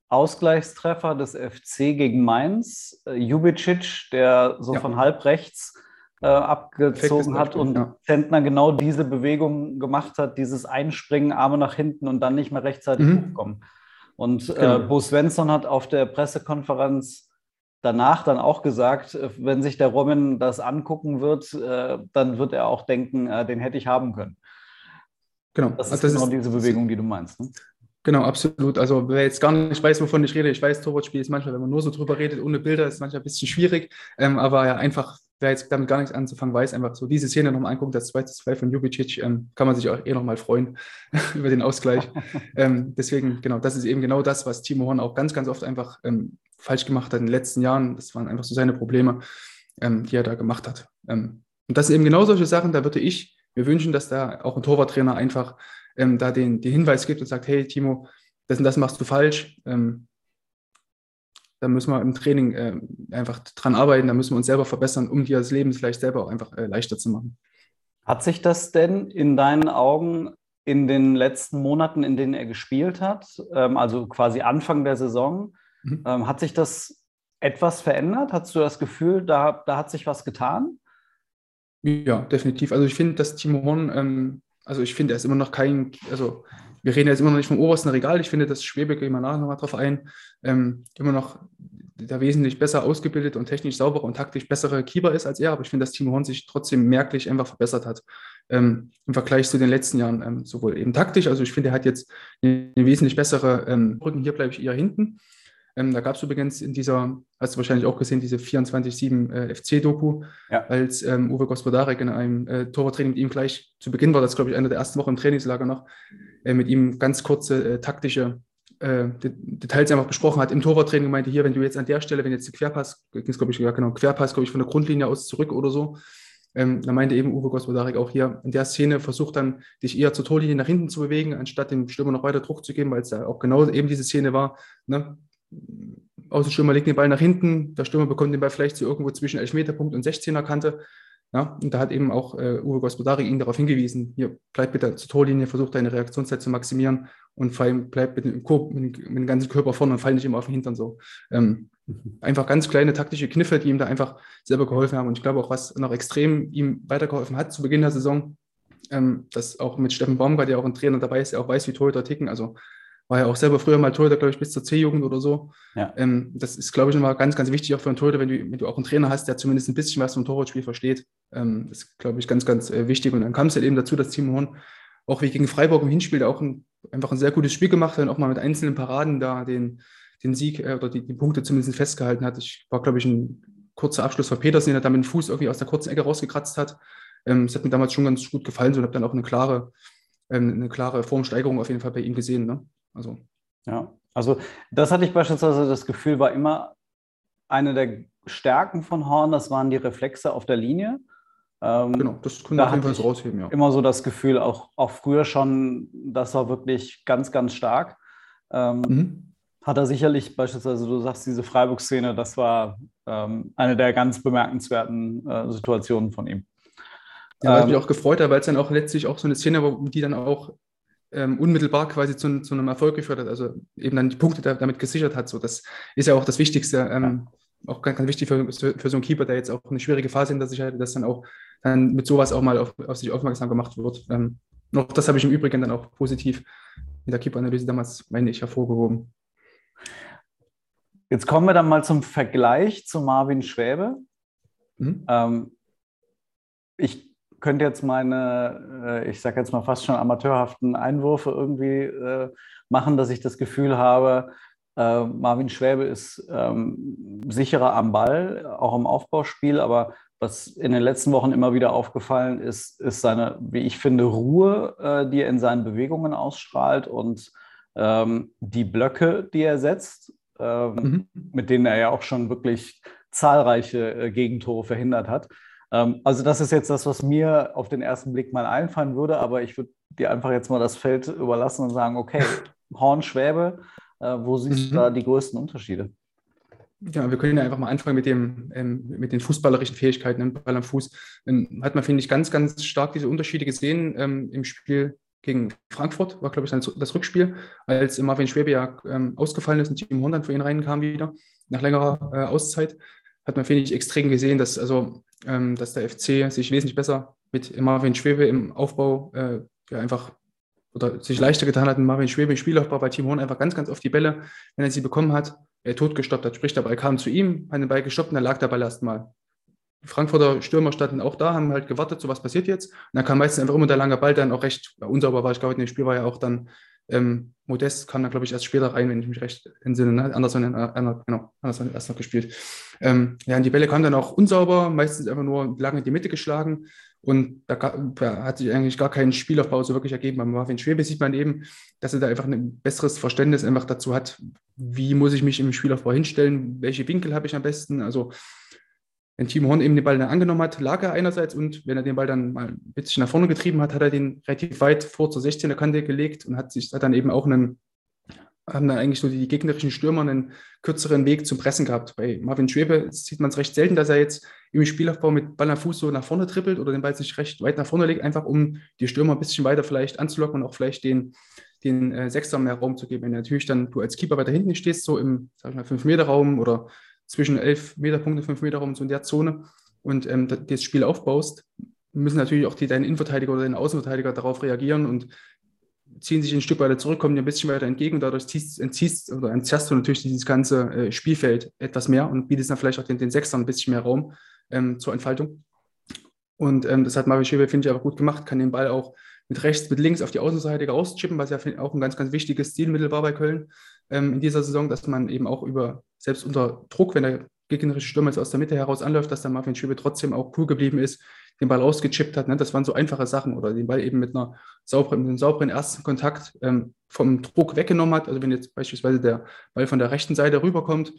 Ausgleichstreffer des FC gegen Mainz. Äh, Jubicic, der so ja. von halb rechts äh, abgezogen hat und ja. Zentner genau diese Bewegung gemacht hat, dieses Einspringen, Arme nach hinten und dann nicht mehr rechtzeitig mhm. hochkommen. Und äh, genau. äh, Bo Svensson hat auf der Pressekonferenz danach dann auch gesagt, äh, wenn sich der Robin das angucken wird, äh, dann wird er auch denken, äh, den hätte ich haben können. Genau. Das ist also das genau ist, diese Bewegung, die du meinst. Ne? Genau, absolut. Also wer jetzt gar nicht weiß, wovon ich rede, ich weiß, Torwartspiel ist manchmal, wenn man nur so drüber redet, ohne Bilder, ist manchmal ein bisschen schwierig. Ähm, aber ja, einfach, wer jetzt damit gar nichts anzufangen weiß, einfach so diese Szene nochmal angucken, das 2 zu 2 von Jubicic, ähm, kann man sich auch eh nochmal freuen über den Ausgleich. ähm, deswegen, genau, das ist eben genau das, was Timo Horn auch ganz, ganz oft einfach ähm, falsch gemacht hat in den letzten Jahren. Das waren einfach so seine Probleme, ähm, die er da gemacht hat. Ähm, und das sind eben genau solche Sachen, da würde ich wir wünschen, dass da auch ein Torwarttrainer einfach ähm, da den, den Hinweis gibt und sagt, hey Timo, das und das machst du falsch. Ähm, da müssen wir im Training äh, einfach dran arbeiten, da müssen wir uns selber verbessern, um dir das Leben vielleicht selber auch einfach äh, leichter zu machen. Hat sich das denn in deinen Augen in den letzten Monaten, in denen er gespielt hat, ähm, also quasi Anfang der Saison, mhm. ähm, hat sich das etwas verändert? Hast du das Gefühl, da, da hat sich was getan? Ja, definitiv. Also ich finde, dass Timo Horn, ähm, also ich finde, er ist immer noch kein, also wir reden jetzt immer noch nicht vom obersten Regal. Ich finde, dass Schwebe, gehen wir nachher nochmal drauf ein, ähm, immer noch der wesentlich besser ausgebildet und technisch sauberer und taktisch bessere Keeper ist als er. Aber ich finde, dass Timo Horn sich trotzdem merklich einfach verbessert hat ähm, im Vergleich zu den letzten Jahren. Ähm, sowohl eben taktisch, also ich finde, er hat jetzt eine, eine wesentlich bessere ähm, Rücken. Hier bleibe ich eher hinten. Ähm, da gab es übrigens in dieser, hast du wahrscheinlich auch gesehen, diese 24-7 äh, FC-Doku, ja. als ähm, Uwe Gospodarek in einem äh, Torwarttraining mit ihm gleich zu Beginn war, das glaube ich eine der ersten Wochen im Trainingslager noch, äh, mit ihm ganz kurze äh, taktische äh, Details einfach besprochen hat. Im Torwarttraining meinte hier, wenn du jetzt an der Stelle, wenn jetzt der Querpass, ging es glaube ich, ja genau, Querpass, glaube ich, von der Grundlinie aus zurück oder so, ähm, da meinte eben Uwe Gospodarek auch hier, in der Szene versucht dann, dich eher zur Torlinie nach hinten zu bewegen, anstatt dem Stürmer noch weiter Druck zu geben, weil es da auch genau eben diese Szene war. Ne? Außenstürmer legt den Ball nach hinten, der Stürmer bekommt den Ball vielleicht so irgendwo zwischen Elfmeterpunkt und 16er Kante. Ja, und da hat eben auch äh, Uwe Gospodari ihn darauf hingewiesen, hier bleib bitte zur Torlinie, versuch deine Reaktionszeit zu maximieren und vor allem bleib mit dem, Korb, mit, mit dem ganzen Körper vorne und fall nicht immer auf den Hintern so. Ähm, mhm. einfach ganz kleine taktische Kniffe, die ihm da einfach selber geholfen haben. Und ich glaube auch, was noch extrem ihm weitergeholfen hat zu Beginn der Saison, ähm, dass auch mit Steffen Baumgart, der auch ein Trainer dabei ist, der auch weiß, wie Torhüter ticken. Also war ja auch selber früher mal Torhüter, glaube ich, bis zur C-Jugend oder so. Ja. Ähm, das ist, glaube ich, nochmal ganz, ganz wichtig auch für einen Torhüter, wenn du, wenn du auch einen Trainer hast, der zumindest ein bisschen was vom Torwartspiel versteht. Ähm, das ist, glaube ich, ganz, ganz äh, wichtig. Und dann kam es halt eben dazu, dass Timo Horn auch wie gegen Freiburg im Hinspiel auch ein, einfach ein sehr gutes Spiel gemacht hat und auch mal mit einzelnen Paraden da den, den Sieg äh, oder die, die Punkte zumindest festgehalten hat. Ich war, glaube ich, ein kurzer Abschluss von Petersen, der dann mit dem Fuß irgendwie aus der kurzen Ecke rausgekratzt hat. Ähm, das hat mir damals schon ganz gut gefallen so, und habe dann auch eine klare, ähm, eine klare Formsteigerung auf jeden Fall bei ihm gesehen. Ne? Also. Ja, also das hatte ich beispielsweise das Gefühl, war immer eine der Stärken von Horn, das waren die Reflexe auf der Linie. Ähm, genau, das können wir auf jeden Fall so rausheben, ja. Immer so das Gefühl, auch, auch früher schon, das war wirklich ganz, ganz stark. Ähm, mhm. Hat er sicherlich beispielsweise, du sagst, diese Freiburg-Szene, das war ähm, eine der ganz bemerkenswerten äh, Situationen von ihm. Ja, hat mich ähm, auch gefreut, weil es dann auch letztlich auch so eine Szene war, die dann auch ähm, unmittelbar quasi zu, zu, einem Erfolg geführt hat, also eben dann die Punkte da, damit gesichert hat. So, das ist ja auch das Wichtigste, ähm, auch ganz, ganz wichtig für, für, so einen Keeper, der jetzt auch eine schwierige Phase hinter sich hatte, dass dann auch dann mit sowas auch mal auf, auf sich aufmerksam gemacht wird. Ähm, noch das habe ich im Übrigen dann auch positiv in der Keeper-Analyse damals, meine ich, hervorgehoben. Jetzt kommen wir dann mal zum Vergleich zu Marvin Schwäbe. Mhm. Ähm, ich könnte jetzt meine, äh, ich sage jetzt mal fast schon amateurhaften Einwürfe irgendwie äh, machen, dass ich das Gefühl habe, äh, Marvin Schwäbe ist ähm, sicherer am Ball, auch im Aufbauspiel, aber was in den letzten Wochen immer wieder aufgefallen ist, ist seine, wie ich finde, Ruhe, die er in seinen Bewegungen ausstrahlt und ähm, die Blöcke, die er setzt, ähm, mhm. mit denen er ja auch schon wirklich zahlreiche Gegentore verhindert hat. Ähm, also das ist jetzt das, was mir auf den ersten Blick mal einfallen würde, aber ich würde dir einfach jetzt mal das Feld überlassen und sagen, okay, Horn, Schwäbe, äh, wo siehst mhm. du da die größten Unterschiede? Ja, wir können ja einfach mal anfangen mit, dem, ähm, mit den fußballerischen Fähigkeiten im Ball am Fuß. Ähm, hat man, finde ich, ganz, ganz stark diese Unterschiede gesehen ähm, im Spiel gegen Frankfurt, war, glaube ich, das Rückspiel, als Marvin Schwäbe ja ähm, ausgefallen ist und Team 100 für ihn reinkam wieder, nach längerer äh, Auszeit hat man, finde ich, extrem gesehen, dass, also, ähm, dass der FC sich wesentlich besser mit Marvin Schwebe im Aufbau äh, ja, einfach oder sich leichter getan hat, Marvin Schwebe im Spielaufbau bei Team Horn einfach ganz, ganz oft die Bälle, wenn er sie bekommen hat, er totgestoppt hat. Sprich, der Ball kam zu ihm, hat den Ball gestoppt und dann lag der Ball erstmal. Die Frankfurter Stürmer standen auch da, haben halt gewartet, so was passiert jetzt. Und dann kam meistens einfach immer der lange Ball, dann auch recht unsauber war. Ich glaube, in dem Spiel war ja auch dann ähm, Modest kam dann, glaube ich, erst später rein, wenn ich mich recht entsinne. Ne? Anderson, äh, genau, Anderson erst noch gespielt. Ähm, ja, und die Bälle kamen dann auch unsauber, meistens einfach nur lange in die Mitte geschlagen. Und da, da, hat sich eigentlich gar kein Spielaufbau so wirklich ergeben. Bei Marvin Schwebe sieht man eben, dass er da einfach ein besseres Verständnis einfach dazu hat, wie muss ich mich im Spielaufbau hinstellen, welche Winkel habe ich am besten. Also wenn Timo Horn eben den Ball dann angenommen hat, lag er einerseits und wenn er den Ball dann mal ein bisschen nach vorne getrieben hat, hat er den relativ weit vor zur 16er Kante gelegt und hat sich hat dann eben auch einen, haben dann eigentlich nur die gegnerischen Stürmer einen kürzeren Weg zum Pressen gehabt. Bei Marvin Schwebe sieht man es recht selten, dass er jetzt im Spielaufbau mit Ball am Fuß so nach vorne trippelt oder den Ball sich recht weit nach vorne legt, einfach um die Stürmer ein bisschen weiter vielleicht anzulocken und auch vielleicht den, den äh, Sechser mehr Raum zu geben. Wenn natürlich dann du als Keeper weiter hinten stehst, so im, sag ich mal, 5-Meter-Raum oder zwischen 11 Meter Punkte, 5 Meter rum, so in der Zone und ähm, das Spiel aufbaust, müssen natürlich auch die, deine Innenverteidiger oder deine Außenverteidiger darauf reagieren und ziehen sich ein Stück weiter zurück, kommen dir ein bisschen weiter entgegen und dadurch ziehst, entziehst oder entzerrst du natürlich dieses ganze äh, Spielfeld etwas mehr und bietest dann vielleicht auch den, den Sechsern ein bisschen mehr Raum ähm, zur Entfaltung. Und ähm, das hat Marvin Schäfer, finde ich, aber gut gemacht, kann den Ball auch mit rechts, mit links auf die Außenseite rauschippen, was ja auch ein ganz, ganz wichtiges Stilmittel war bei Köln ähm, in dieser Saison, dass man eben auch über, selbst unter Druck, wenn der gegnerische Stürmer jetzt aus der Mitte heraus anläuft, dass der Marvin Schübe trotzdem auch cool geblieben ist, den Ball rausgechippt hat. Ne? Das waren so einfache Sachen oder den Ball eben mit, einer sauberen, mit einem sauberen ersten Kontakt ähm, vom Druck weggenommen hat. Also wenn jetzt beispielsweise der Ball von der rechten Seite rüberkommt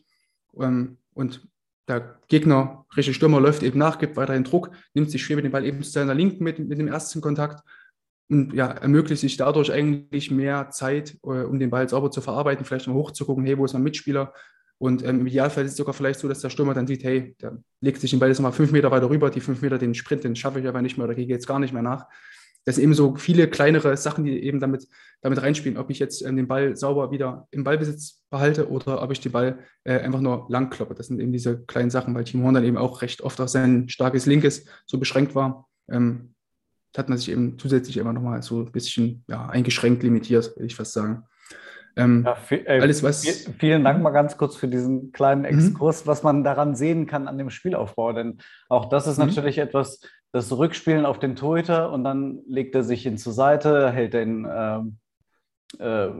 ähm, und der gegnerische Stürmer läuft eben nach, gibt weiterhin Druck, nimmt sich Schwebe den Ball eben zu seiner Linken mit, mit dem ersten Kontakt und ja, ermöglicht sich dadurch eigentlich mehr Zeit, äh, um den Ball sauber zu verarbeiten, vielleicht mal hochzugucken, hey, wo ist mein Mitspieler? Und ähm, im Idealfall ist es sogar vielleicht so, dass der Stürmer dann sieht, hey, der legt sich den Ball jetzt mal fünf Meter weiter rüber, die fünf Meter, den Sprint, den schaffe ich aber nicht mehr oder gehe jetzt gar nicht mehr nach. Das sind eben so viele kleinere Sachen, die eben damit, damit reinspielen, ob ich jetzt ähm, den Ball sauber wieder im Ballbesitz behalte oder ob ich den Ball äh, einfach nur lang kloppe. Das sind eben diese kleinen Sachen, weil Team Horn dann eben auch recht oft auf sein starkes Linkes so beschränkt war. Ähm, hat man sich eben zusätzlich immer nochmal so ein bisschen ja, eingeschränkt limitiert, würde ich fast sagen. Ähm, ja, äh, alles, was, vielen Dank mal ganz kurz für diesen kleinen mhm. Exkurs, mhm. was man daran sehen kann an dem Spielaufbau. Denn auch das ist mhm. natürlich etwas, das Rückspielen auf den Torhüter und dann legt er sich ihn zur Seite, hält den, äh, äh,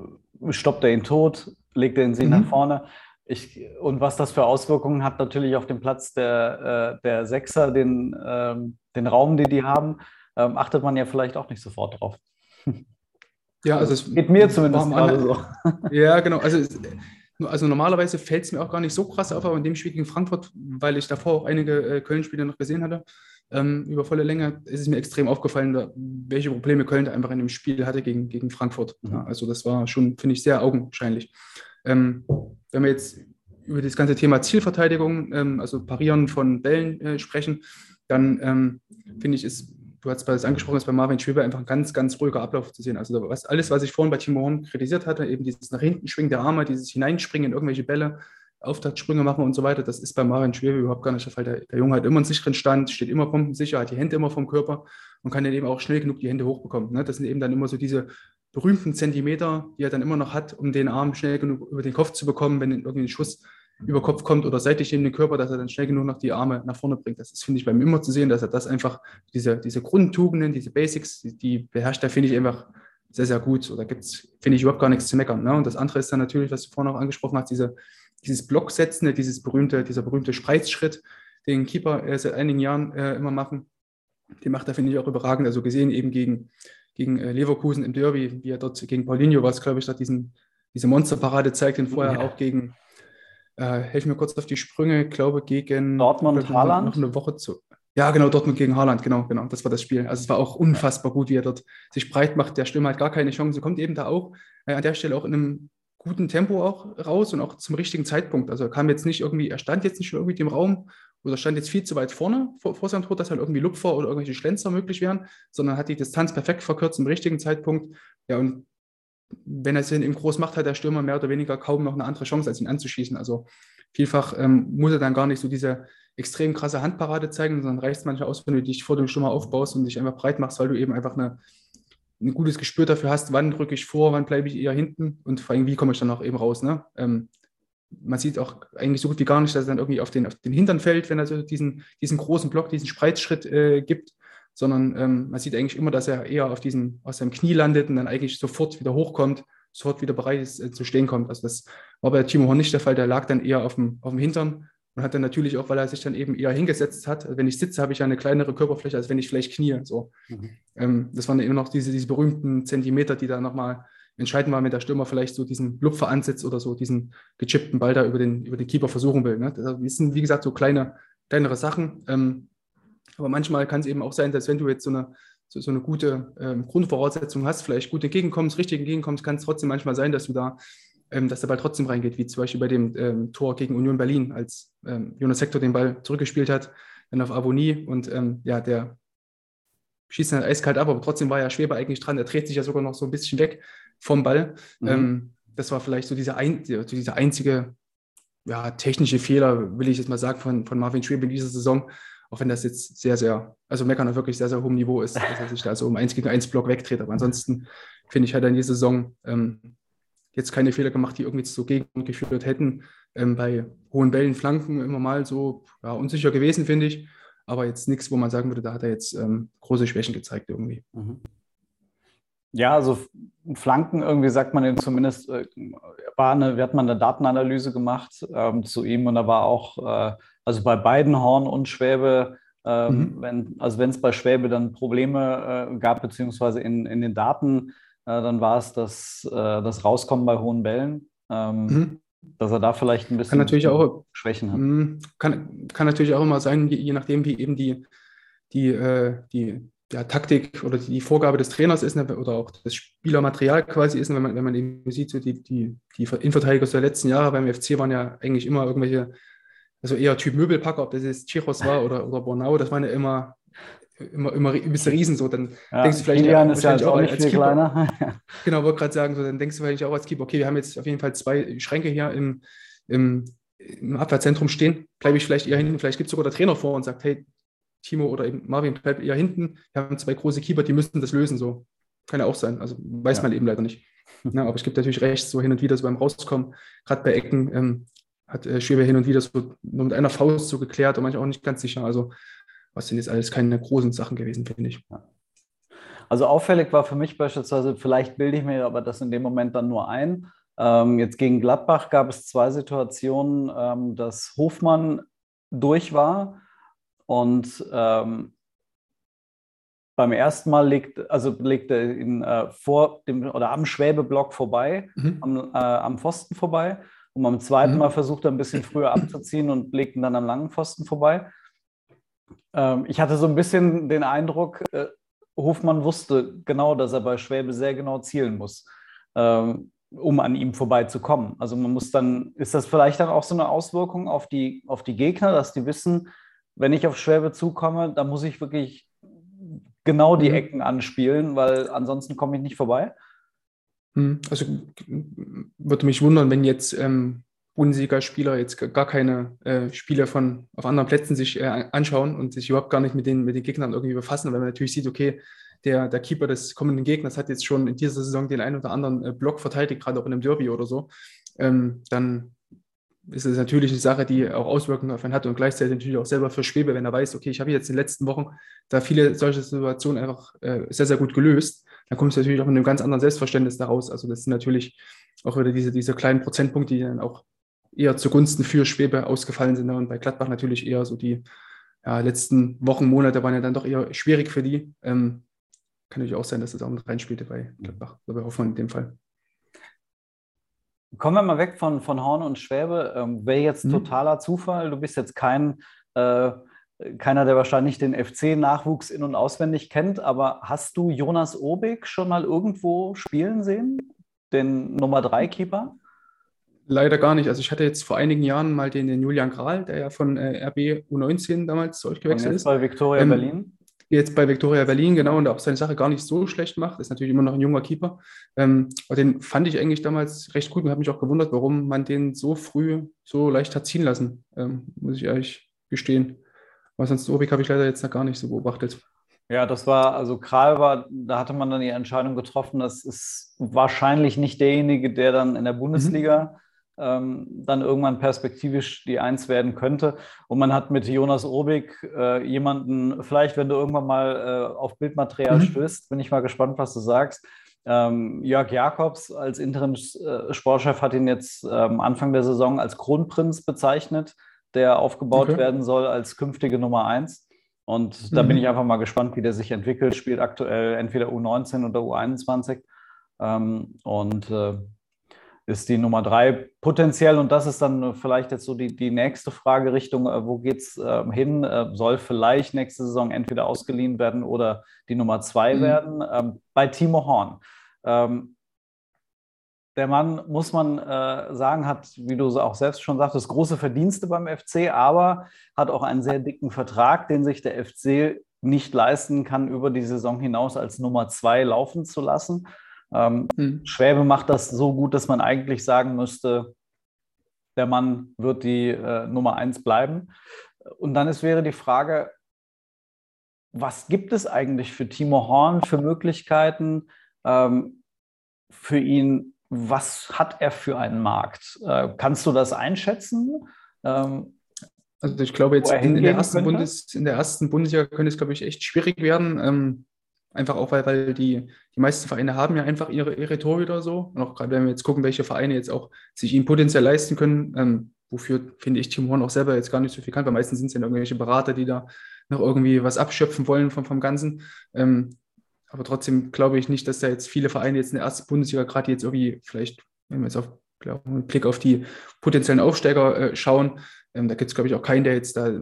stoppt er ihn tot. legt er sie mhm. nach vorne. Ich, und was das für Auswirkungen hat natürlich auf den Platz der, äh, der Sechser, den, ähm, den Raum, den die haben, ähm, achtet man ja vielleicht auch nicht sofort drauf. Ja, also es geht mir zumindest gerade so. Ja, genau. Also, also normalerweise fällt es mir auch gar nicht so krass auf, aber in dem Spiel gegen Frankfurt, weil ich davor auch einige äh, Köln-Spiele noch gesehen hatte, ähm, über volle Länge, ist es mir extrem aufgefallen, welche Probleme Köln da einfach in dem Spiel hatte gegen, gegen Frankfurt. Mhm. Ja, also das war schon, finde ich, sehr augenscheinlich. Ähm, wenn wir jetzt über das ganze Thema Zielverteidigung, ähm, also Parieren von Bällen äh, sprechen, dann ähm, finde ich, ist, du hast es angesprochen, ist bei Marvin Schweber einfach ein ganz, ganz ruhiger Ablauf zu sehen. Also was, alles, was ich vorhin bei Timo Horn kritisiert hatte, eben dieses nach hinten schwingen der Arme, dieses Hineinspringen in irgendwelche Bälle, Auftaktsprünge machen und so weiter, das ist bei Marvin Schwebe überhaupt gar nicht der Fall. Der, der Junge hat immer einen sicheren Stand, steht immer pumpensicher, hat die Hände immer vom Körper und kann dann eben auch schnell genug die Hände hochbekommen. Ne? Das sind eben dann immer so diese berühmten Zentimeter, die er dann immer noch hat, um den Arm schnell genug über den Kopf zu bekommen, wenn irgendwie ein Schuss über Kopf kommt oder seitlich neben den Körper, dass er dann schnell genug noch die Arme nach vorne bringt. Das ist, finde ich, beim immer zu sehen, dass er das einfach, diese, diese Grundtugenden, diese Basics, die, die beherrscht er, finde ich einfach sehr, sehr gut. So, da gibt es, finde ich, überhaupt gar nichts zu meckern. Ne? Und das andere ist dann natürlich, was du vorhin auch angesprochen hast, diese, dieses Blocksetzen, dieses berühmte, dieser berühmte Spreizschritt, den Keeper äh, seit einigen Jahren äh, immer machen. Den macht er, finde ich, auch überragend. Also gesehen eben gegen, gegen äh, Leverkusen im Derby, wie er dort gegen Paulinho war, glaube ich, dort diesen, diese Monsterparade zeigt, den vorher ja. auch gegen, äh, helf mir kurz auf die Sprünge, glaube gegen Dortmund, Haaland. Noch eine Woche zu. Ja, genau, Dortmund gegen Haaland, genau, genau. Das war das Spiel. Also es war auch unfassbar gut, wie er dort sich breit macht. Der Stürmer hat gar keine Chance. Kommt eben da auch äh, an der Stelle auch in einem guten Tempo auch raus und auch zum richtigen Zeitpunkt. Also er kam jetzt nicht irgendwie, er stand jetzt nicht schon irgendwie im Raum oder stand jetzt viel zu weit vorne vor, vor seinem Tor, dass halt irgendwie Lupfer oder irgendwelche Schlenzer möglich wären, sondern hat die Distanz perfekt verkürzt im richtigen Zeitpunkt. Ja, und wenn er es eben groß macht, hat der Stürmer mehr oder weniger kaum noch eine andere Chance, als ihn anzuschießen. Also vielfach ähm, muss er dann gar nicht so diese extrem krasse Handparade zeigen, sondern reicht es manchmal aus, wenn du dich vor dem Stürmer aufbaust und dich einfach breit machst, weil du eben einfach eine, ein gutes Gespür dafür hast, wann drücke ich vor, wann bleibe ich eher hinten und vor allem, wie komme ich dann auch eben raus. Ne? Ähm, man sieht auch eigentlich so gut wie gar nicht, dass er dann irgendwie auf den, auf den Hintern fällt, wenn er so diesen, diesen großen Block, diesen Spreizschritt äh, gibt, sondern ähm, man sieht eigentlich immer, dass er eher auf diesen, aus seinem Knie landet und dann eigentlich sofort wieder hochkommt, sofort wieder bereit ist äh, zu stehen kommt. Also das war bei Timo Horn nicht der Fall, der lag dann eher auf dem, auf dem Hintern und hat dann natürlich auch, weil er sich dann eben eher hingesetzt hat, also wenn ich sitze, habe ich ja eine kleinere Körperfläche, als wenn ich vielleicht knie. So. Mhm. Ähm, das waren dann immer noch diese, diese berühmten Zentimeter, die da nochmal entscheiden war, wenn der Stürmer vielleicht so diesen Lupfer ansetzt oder so diesen gechippten Ball da über den, über den Keeper versuchen will. Ne? Das sind, wie gesagt, so kleine, kleinere Sachen. Ähm, aber manchmal kann es eben auch sein, dass wenn du jetzt so eine, so, so eine gute ähm, Grundvoraussetzung hast, vielleicht gut entgegenkommst, richtig entgegenkommst, kann es trotzdem manchmal sein, dass du da, ähm, dass der Ball trotzdem reingeht, wie zum Beispiel bei dem ähm, Tor gegen Union Berlin, als ähm, Jonas Hector den Ball zurückgespielt hat, dann auf Avonie und ähm, ja, der schießt dann eiskalt ab, aber trotzdem war ja Schweber eigentlich dran. Er dreht sich ja sogar noch so ein bisschen weg vom Ball. Mhm. Ähm, das war vielleicht so dieser, ein, dieser einzige ja, technische Fehler, will ich jetzt mal sagen, von, von Marvin Schwebe in dieser Saison. Auch wenn das jetzt sehr, sehr, also Meckern auf wirklich sehr, sehr hohem Niveau ist, dass er sich da so um 1 gegen 1 Block wegdreht. Aber ansonsten finde ich, hat er in dieser Saison ähm, jetzt keine Fehler gemacht, die irgendwie zu Gegend geführt hätten. Ähm, bei hohen Bällen, Flanken immer mal so ja, unsicher gewesen, finde ich aber jetzt nichts, wo man sagen würde, da hat er jetzt ähm, große Schwächen gezeigt irgendwie. Mhm. Ja, also Flanken irgendwie sagt man eben zumindest, äh, war eine, wir hatten mal eine Datenanalyse gemacht ähm, zu ihm und da war auch, äh, also bei beiden Horn und Schwäbe, ähm, mhm. wenn, also wenn es bei Schwäbe dann Probleme äh, gab, beziehungsweise in, in den Daten, äh, dann war es das, äh, das Rauskommen bei hohen Bällen. Ähm, mhm dass er da vielleicht ein bisschen kann natürlich auch, Schwächen hat. Mm, kann, kann natürlich auch immer sein, je, je nachdem, wie eben die, die, äh, die ja, Taktik oder die, die, Vorgabe des Trainers ist ne, oder auch das Spielermaterial quasi ist, ne, wenn, man, wenn man eben sieht, so die, die, die Innenverteidiger der letzten Jahre beim FC waren ja eigentlich immer irgendwelche, also eher Typ Möbelpacker, ob das jetzt Chichos war oder, oder Bornau, das waren ja immer immer, immer ein bisschen riesen so, dann ja, denkst du vielleicht Kilian ist ja auch nicht als viel Keeper, kleiner. genau, wollte gerade sagen, so, dann denkst du vielleicht auch als Keeper, okay, wir haben jetzt auf jeden Fall zwei Schränke hier im, im, im Abwehrzentrum stehen, bleibe ich vielleicht eher hinten, vielleicht gibt es sogar der Trainer vor und sagt, hey, Timo oder eben Marvin, bleib eher hinten, wir haben zwei große Keeper, die müssten das lösen, so. Kann ja auch sein, also weiß ja. man eben leider nicht. ja, aber es gibt natürlich recht, so hin und wieder so beim Rauskommen, gerade bei Ecken, ähm, hat äh, Schwebe hin und wieder so nur mit einer Faust so geklärt und manchmal auch nicht ganz sicher, also was sind jetzt alles keine großen Sachen gewesen, finde ich. Also auffällig war für mich beispielsweise, vielleicht bilde ich mir aber das in dem Moment dann nur ein, Ähm, jetzt gegen Gladbach gab es zwei Situationen, ähm, dass Hofmann durch war und ähm, beim ersten Mal legt, also legt er ihn äh, vor dem oder am Schwäbeblock vorbei, mhm. am, äh, am, Pfosten vorbei. Und beim zweiten mhm. Mal versucht er ein bisschen früher abzuziehen und legt ihn dann am langen Pfosten vorbei. Ähm, ich hatte so ein bisschen den Eindruck, äh, Hofmann wusste genau, dass er bei Schwäbe sehr genau zielen muss, ähm, um an ihm vorbeizukommen. Also man muss dann, ist das vielleicht dann auch so eine Auswirkung auf die, auf die Gegner, dass die wissen, wenn ich auf Schwäbe zukomme, dann muss ich wirklich genau die mhm. Ecken anspielen, weil ansonsten komme ich nicht vorbei. Mhm. Also würde mich wundern, wenn jetzt ähm, Bundesligaspieler jetzt gar keine äh, Spiele von auf anderen Plätzen sich äh, anschauen und sich überhaupt gar nicht mit den, mit den Gegnern irgendwie befassen, weil man natürlich sieht, okay, der, der Keeper des kommenden Gegners hat jetzt schon in dieser Saison den einen oder anderen äh, Block verteidigt, gerade auch in einem Derby oder so, ähm, dann ist es natürlich eine Sache, die auch Auswirkungen auf ihn hat und gleichzeitig natürlich auch selber für Schwebe, wenn er weiß, okay, ich habe jetzt in den letzten Wochen da viele solche Situationen einfach äh, sehr, sehr gut gelöst, dann kommt es natürlich auch mit einem ganz anderen Selbstverständnis daraus. Also das sind natürlich auch wieder diese, diese kleinen Prozentpunkte, die dann auch eher zugunsten für Schwebe ausgefallen sind. Und bei Gladbach natürlich eher so die ja, letzten Wochen, Monate waren ja dann doch eher schwierig für die. Ähm, kann natürlich auch sein, dass das auch mit reinspielte bei Gladbach oder bei Hoffmann in dem Fall. Kommen wir mal weg von, von Horn und Schwäbe. Ähm, Wäre jetzt mhm. totaler Zufall. Du bist jetzt kein, äh, keiner, der wahrscheinlich den FC-Nachwuchs in- und auswendig kennt, aber hast du Jonas Obig schon mal irgendwo spielen sehen? Den Nummer 3-Keeper? Leider gar nicht. Also ich hatte jetzt vor einigen Jahren mal den, den Julian Kral, der ja von äh, RB U19 damals zu euch gewechselt ist. Bei Viktoria ähm, Berlin. Jetzt bei Viktoria Berlin, genau, und auch seine Sache gar nicht so schlecht macht. Ist natürlich immer noch ein junger Keeper. Ähm, aber den fand ich eigentlich damals recht gut und habe mich auch gewundert, warum man den so früh so leicht hat ziehen lassen, ähm, muss ich ehrlich gestehen. Aber sonst Obik habe ich leider jetzt noch gar nicht so beobachtet. Ja, das war, also Kral war, da hatte man dann die Entscheidung getroffen, das ist wahrscheinlich nicht derjenige, der dann in der Bundesliga ähm, dann irgendwann perspektivisch die Eins werden könnte. Und man hat mit Jonas Obig äh, jemanden, vielleicht wenn du irgendwann mal äh, auf Bildmaterial mhm. stößt, bin ich mal gespannt, was du sagst. Ähm, Jörg Jakobs als Interimssportchef hat ihn jetzt ähm, Anfang der Saison als Kronprinz bezeichnet, der aufgebaut okay. werden soll als künftige Nummer eins. Und da mhm. bin ich einfach mal gespannt, wie der sich entwickelt. Spielt aktuell entweder U19 oder U21. Ähm, und äh, ist die Nummer drei potenziell. Und das ist dann vielleicht jetzt so die, die nächste Frage Richtung, äh, wo geht es äh, hin? Äh, soll vielleicht nächste Saison entweder ausgeliehen werden oder die Nummer zwei mhm. werden? Ähm, bei Timo Horn. Ähm, der Mann, muss man äh, sagen, hat, wie du auch selbst schon sagtest, große Verdienste beim FC, aber hat auch einen sehr dicken Vertrag, den sich der FC nicht leisten kann, über die Saison hinaus als Nummer zwei laufen zu lassen. Ähm, hm. Schwäbe macht das so gut, dass man eigentlich sagen müsste, der Mann wird die äh, Nummer eins bleiben. Und dann ist, wäre die Frage, was gibt es eigentlich für Timo Horn für Möglichkeiten ähm, für ihn? Was hat er für einen Markt? Äh, kannst du das einschätzen? Ähm, also ich glaube jetzt in, in, der ersten Bundes, in der ersten Bundesliga könnte es, glaube ich, echt schwierig werden. Ähm, Einfach auch, weil, weil die, die meisten Vereine haben ja einfach ihre, ihre Torhüter so. Und auch gerade wenn wir jetzt gucken, welche Vereine jetzt auch sich ihn potenziell leisten können, ähm, wofür finde ich Tim Horn auch selber jetzt gar nicht so viel kann, weil meistens sind es ja irgendwelche Berater, die da noch irgendwie was abschöpfen wollen vom, vom Ganzen. Ähm, aber trotzdem glaube ich nicht, dass da jetzt viele Vereine jetzt in der ersten Bundesliga gerade jetzt irgendwie vielleicht, wenn wir jetzt auf glaub, einen Blick auf die potenziellen Aufsteiger äh, schauen, ähm, da gibt es, glaube ich, auch keinen, der jetzt da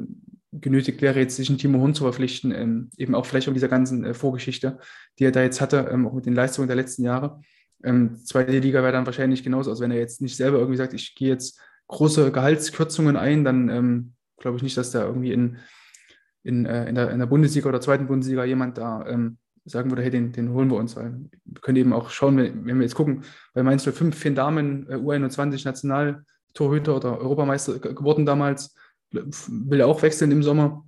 genötigt wäre, jetzt sich einen Timo Hund zu verpflichten, ähm, eben auch vielleicht um dieser ganzen äh, Vorgeschichte, die er da jetzt hatte, ähm, auch mit den Leistungen der letzten Jahre. Ähm, zweite Liga wäre dann wahrscheinlich genauso, also wenn er jetzt nicht selber irgendwie sagt, ich gehe jetzt große Gehaltskürzungen ein, dann ähm, glaube ich nicht, dass da irgendwie in, in, äh, in, der, in der Bundesliga oder zweiten Bundesliga jemand da ähm, sagen würde, hey, den, den holen wir uns, weil wir können eben auch schauen, wenn, wenn wir jetzt gucken, bei Mainz 05 vier Damen, äh, U21 Nationaltorhüter oder Europameister geworden damals, will auch wechseln im Sommer.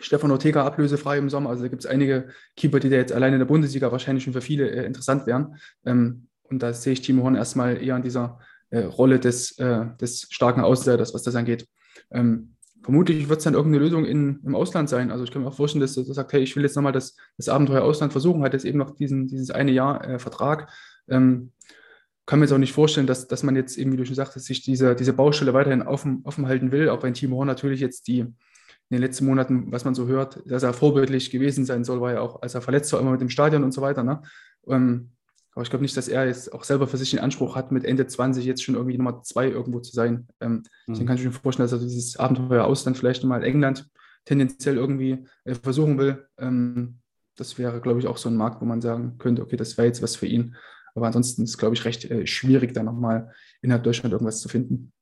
Stefan Ortega ablösefrei im Sommer. Also da gibt es einige Keeper, die da jetzt alleine in der Bundesliga wahrscheinlich schon für viele äh, interessant wären. Ähm, und da sehe ich Timo Horn erstmal eher in dieser äh, Rolle des, äh, des starken Ausleiters, was das angeht. Ähm, vermutlich wird es dann irgendeine Lösung in, im Ausland sein. Also ich kann mir auch vorstellen, dass er sagt, hey, ich will jetzt nochmal das, das Abenteuer Ausland versuchen, hat jetzt eben noch diesen, dieses eine Jahr äh, Vertrag. Ähm, kann mir jetzt auch nicht vorstellen, dass, dass man jetzt eben, wie du schon sagtest, sich diese, diese Baustelle weiterhin offen, offen halten will, auch wenn Timo Horn natürlich jetzt die in den letzten Monaten, was man so hört, dass er vorbildlich gewesen sein soll, war ja auch, als er verletzt war, immer mit dem Stadion und so weiter. Ne? Ähm, aber ich glaube nicht, dass er jetzt auch selber für sich den Anspruch hat, mit Ende 20 jetzt schon irgendwie Nummer zwei irgendwo zu sein. Ähm, mhm. Deswegen kann ich mir vorstellen, dass er dieses Abenteuer Ausland vielleicht mal England tendenziell irgendwie äh, versuchen will. Ähm, das wäre, glaube ich, auch so ein Markt, wo man sagen könnte, okay, das wäre jetzt was für ihn. Aber ansonsten ist es, glaube ich, recht äh, schwierig, da nochmal innerhalb Deutschland irgendwas zu finden.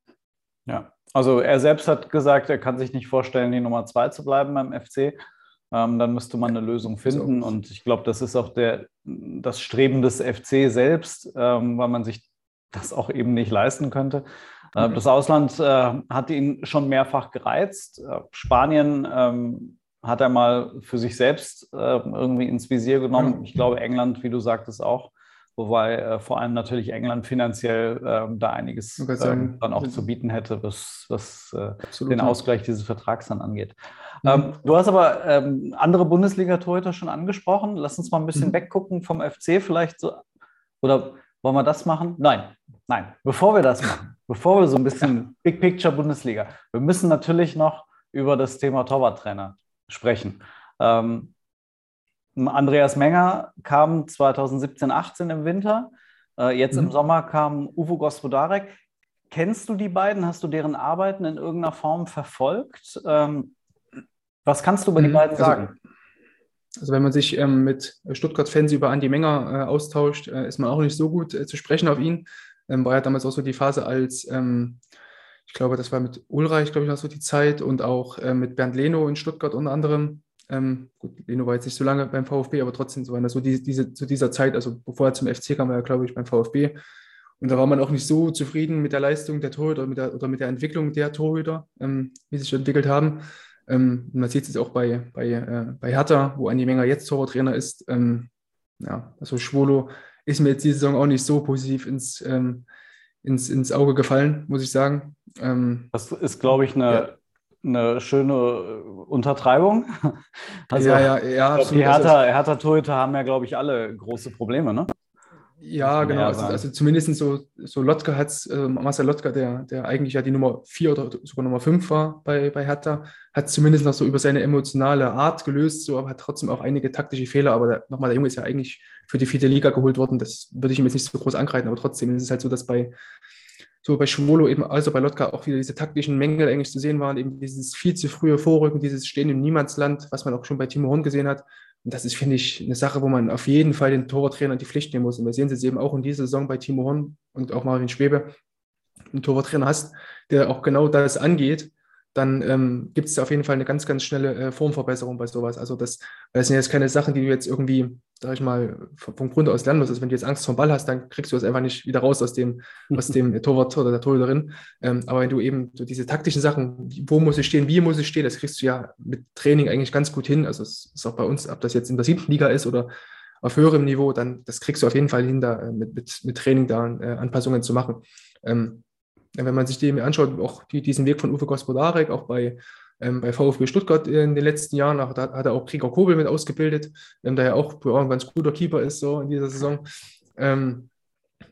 Ja, also er selbst hat gesagt, er kann sich nicht vorstellen, die Nummer zwei zu bleiben beim FC. Ähm, dann müsste man eine Lösung finden. Und ich glaube, das ist auch der, das Streben des FC selbst, ähm, weil man sich das auch eben nicht leisten könnte. Äh, mhm. Das Ausland äh, hat ihn schon mehrfach gereizt. Äh, Spanien ähm, hat er mal für sich selbst äh, irgendwie ins Visier genommen. Ich glaube, England, wie du sagtest, auch. Wobei äh, vor allem natürlich England finanziell ähm, da einiges ähm, dann auch zu bieten hätte, was, was äh, den Ausgleich dieses Vertrags dann angeht. Mhm. Ähm, du hast aber ähm, andere Bundesliga-Torhüter schon angesprochen. Lass uns mal ein bisschen mhm. weggucken vom FC vielleicht so. Oder wollen wir das machen? Nein, nein. Bevor wir das machen, bevor wir so ein bisschen ja. Big Picture Bundesliga, wir müssen natürlich noch über das Thema Torwarttrainer sprechen. Ähm, Andreas Menger kam 2017, 18 im Winter. Äh, jetzt mhm. im Sommer kam Uwe Gospodarek. Kennst du die beiden? Hast du deren Arbeiten in irgendeiner Form verfolgt? Ähm, was kannst du über die mhm. beiden also, sagen? Also wenn man sich ähm, mit Stuttgart-Fans über Andi Menger äh, austauscht, äh, ist man auch nicht so gut äh, zu sprechen auf ihn. Ähm, war ja damals auch so die Phase, als ähm, ich glaube, das war mit Ulreich, glaube ich, war so die Zeit und auch äh, mit Bernd Leno in Stuttgart unter anderem. Ähm, gut, Leno war jetzt nicht so lange beim VfB, aber trotzdem so, so die, diese, zu dieser Zeit, also bevor er zum FC kam, war er, glaube ich, beim VfB. Und da war man auch nicht so zufrieden mit der Leistung der Torhüter mit der, oder mit der Entwicklung der Torhüter, ähm, wie sie sich entwickelt haben. Ähm, man sieht es auch bei, bei, äh, bei Hertha, wo Andi Menger jetzt Torwarttrainer ist. Ähm, ja, also Schwolo ist mir jetzt diese Saison auch nicht so positiv ins, ähm, ins, ins Auge gefallen, muss ich sagen. Ähm, das ist, glaube ich, eine, ja. Eine schöne Untertreibung. Also, ja, ja, ja. Glaub, die also Hertha, Hertha Torhüter haben ja, glaube ich, alle große Probleme, ne? Ja, genau. Also, also, zumindest so, so Lotka hat es, äh, Marcel Lotka, der, der eigentlich ja die Nummer 4 oder sogar Nummer 5 war bei, bei Hertha, hat zumindest noch so über seine emotionale Art gelöst, so, aber hat trotzdem auch einige taktische Fehler. Aber nochmal, der Junge ist ja eigentlich für die vierte Liga geholt worden. Das würde ich ihm jetzt nicht so groß angreifen, aber trotzdem ist es halt so, dass bei so bei Schwolo eben, also bei Lotka auch wieder diese taktischen Mängel eigentlich zu sehen waren, eben dieses viel zu frühe Vorrücken, dieses Stehen im Niemandsland, was man auch schon bei Timo Horn gesehen hat. Und das ist, finde ich, eine Sache, wo man auf jeden Fall den Torwarttrainer die Pflicht nehmen muss. Und wir sehen es eben auch in dieser Saison bei Timo Horn und auch Marvin Schwebe, einen Torwarttrainer hast, der auch genau das angeht dann ähm, gibt es auf jeden Fall eine ganz, ganz schnelle äh, Formverbesserung bei sowas. Also das, das sind jetzt keine Sachen, die du jetzt irgendwie, sag ich mal, vom Grund aus lernen musst. Also wenn du jetzt Angst vor dem Ball hast, dann kriegst du es einfach nicht wieder raus aus dem, aus dem Torwart oder der Torhüterin. Ähm, aber wenn du eben so diese taktischen Sachen, wo muss ich stehen, wie muss ich stehen, das kriegst du ja mit Training eigentlich ganz gut hin. Also es ist auch bei uns, ob das jetzt in der siebten Liga ist oder auf höherem Niveau, dann das kriegst du auf jeden Fall hin, da äh, mit, mit, mit Training da äh, Anpassungen zu machen. Ähm, wenn man sich die anschaut, auch die, diesen Weg von Uwe Gospodarek, auch bei, ähm, bei VfB Stuttgart in den letzten Jahren, auch, da hat er auch Gregor Kobel mit ausgebildet, ähm, der ja auch, ein ganz guter Keeper ist so in dieser Saison. Ähm,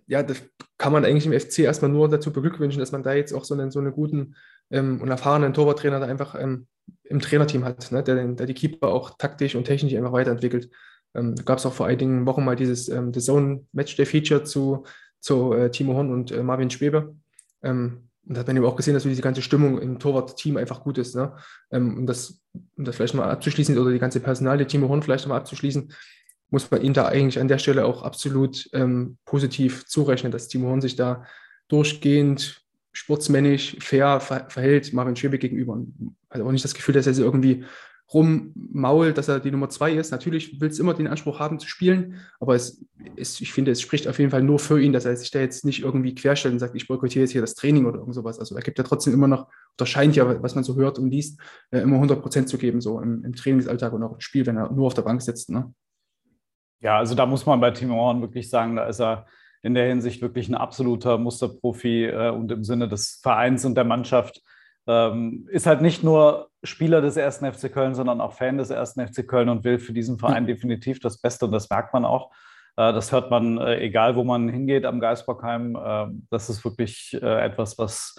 ja, das kann man eigentlich im FC erstmal nur dazu beglückwünschen, dass man da jetzt auch so einen, so einen guten ähm, und erfahrenen Torwarttrainer da einfach ähm, im Trainerteam hat, ne, der, der die Keeper auch taktisch und technisch einfach weiterentwickelt. Ähm, da gab es auch vor einigen Wochen mal dieses ähm, The Zone Matchday Feature zu, zu äh, Timo Horn und äh, Marvin Schwebe. Ähm, und da hat man eben auch gesehen, dass diese ganze Stimmung im Torwart-Team einfach gut ist. Ne? Ähm, um, das, um das vielleicht mal abzuschließen oder die ganze Personalie Timo Horn vielleicht mal abzuschließen, muss man ihm da eigentlich an der Stelle auch absolut ähm, positiv zurechnen, dass Timo Horn sich da durchgehend sportsmännisch, fair verhält Marvin Schwebe gegenüber. Hat auch nicht das Gefühl, dass er sie irgendwie rummault, dass er die Nummer zwei ist. Natürlich will es immer den Anspruch haben zu spielen, aber es, es, ich finde, es spricht auf jeden Fall nur für ihn, dass er sich da jetzt nicht irgendwie querstellt und sagt, ich boykottiere jetzt hier das Training oder irgend sowas. Also er gibt ja trotzdem immer noch, oder scheint ja, was man so hört und liest, äh, immer 100 Prozent zu geben, so im, im, Trainingsalltag und auch im Spiel, wenn er nur auf der Bank sitzt. Ne? Ja, also da muss man bei Timo Horn wirklich sagen, da ist er in der Hinsicht wirklich ein absoluter Musterprofi äh, und im Sinne des Vereins und der Mannschaft ähm, ist halt nicht nur Spieler des ersten FC Köln, sondern auch Fan des ersten FC Köln und will für diesen Verein mhm. definitiv das Beste und das merkt man auch. Äh, das hört man, äh, egal wo man hingeht am Geisbockheim. Äh, das ist wirklich etwas, was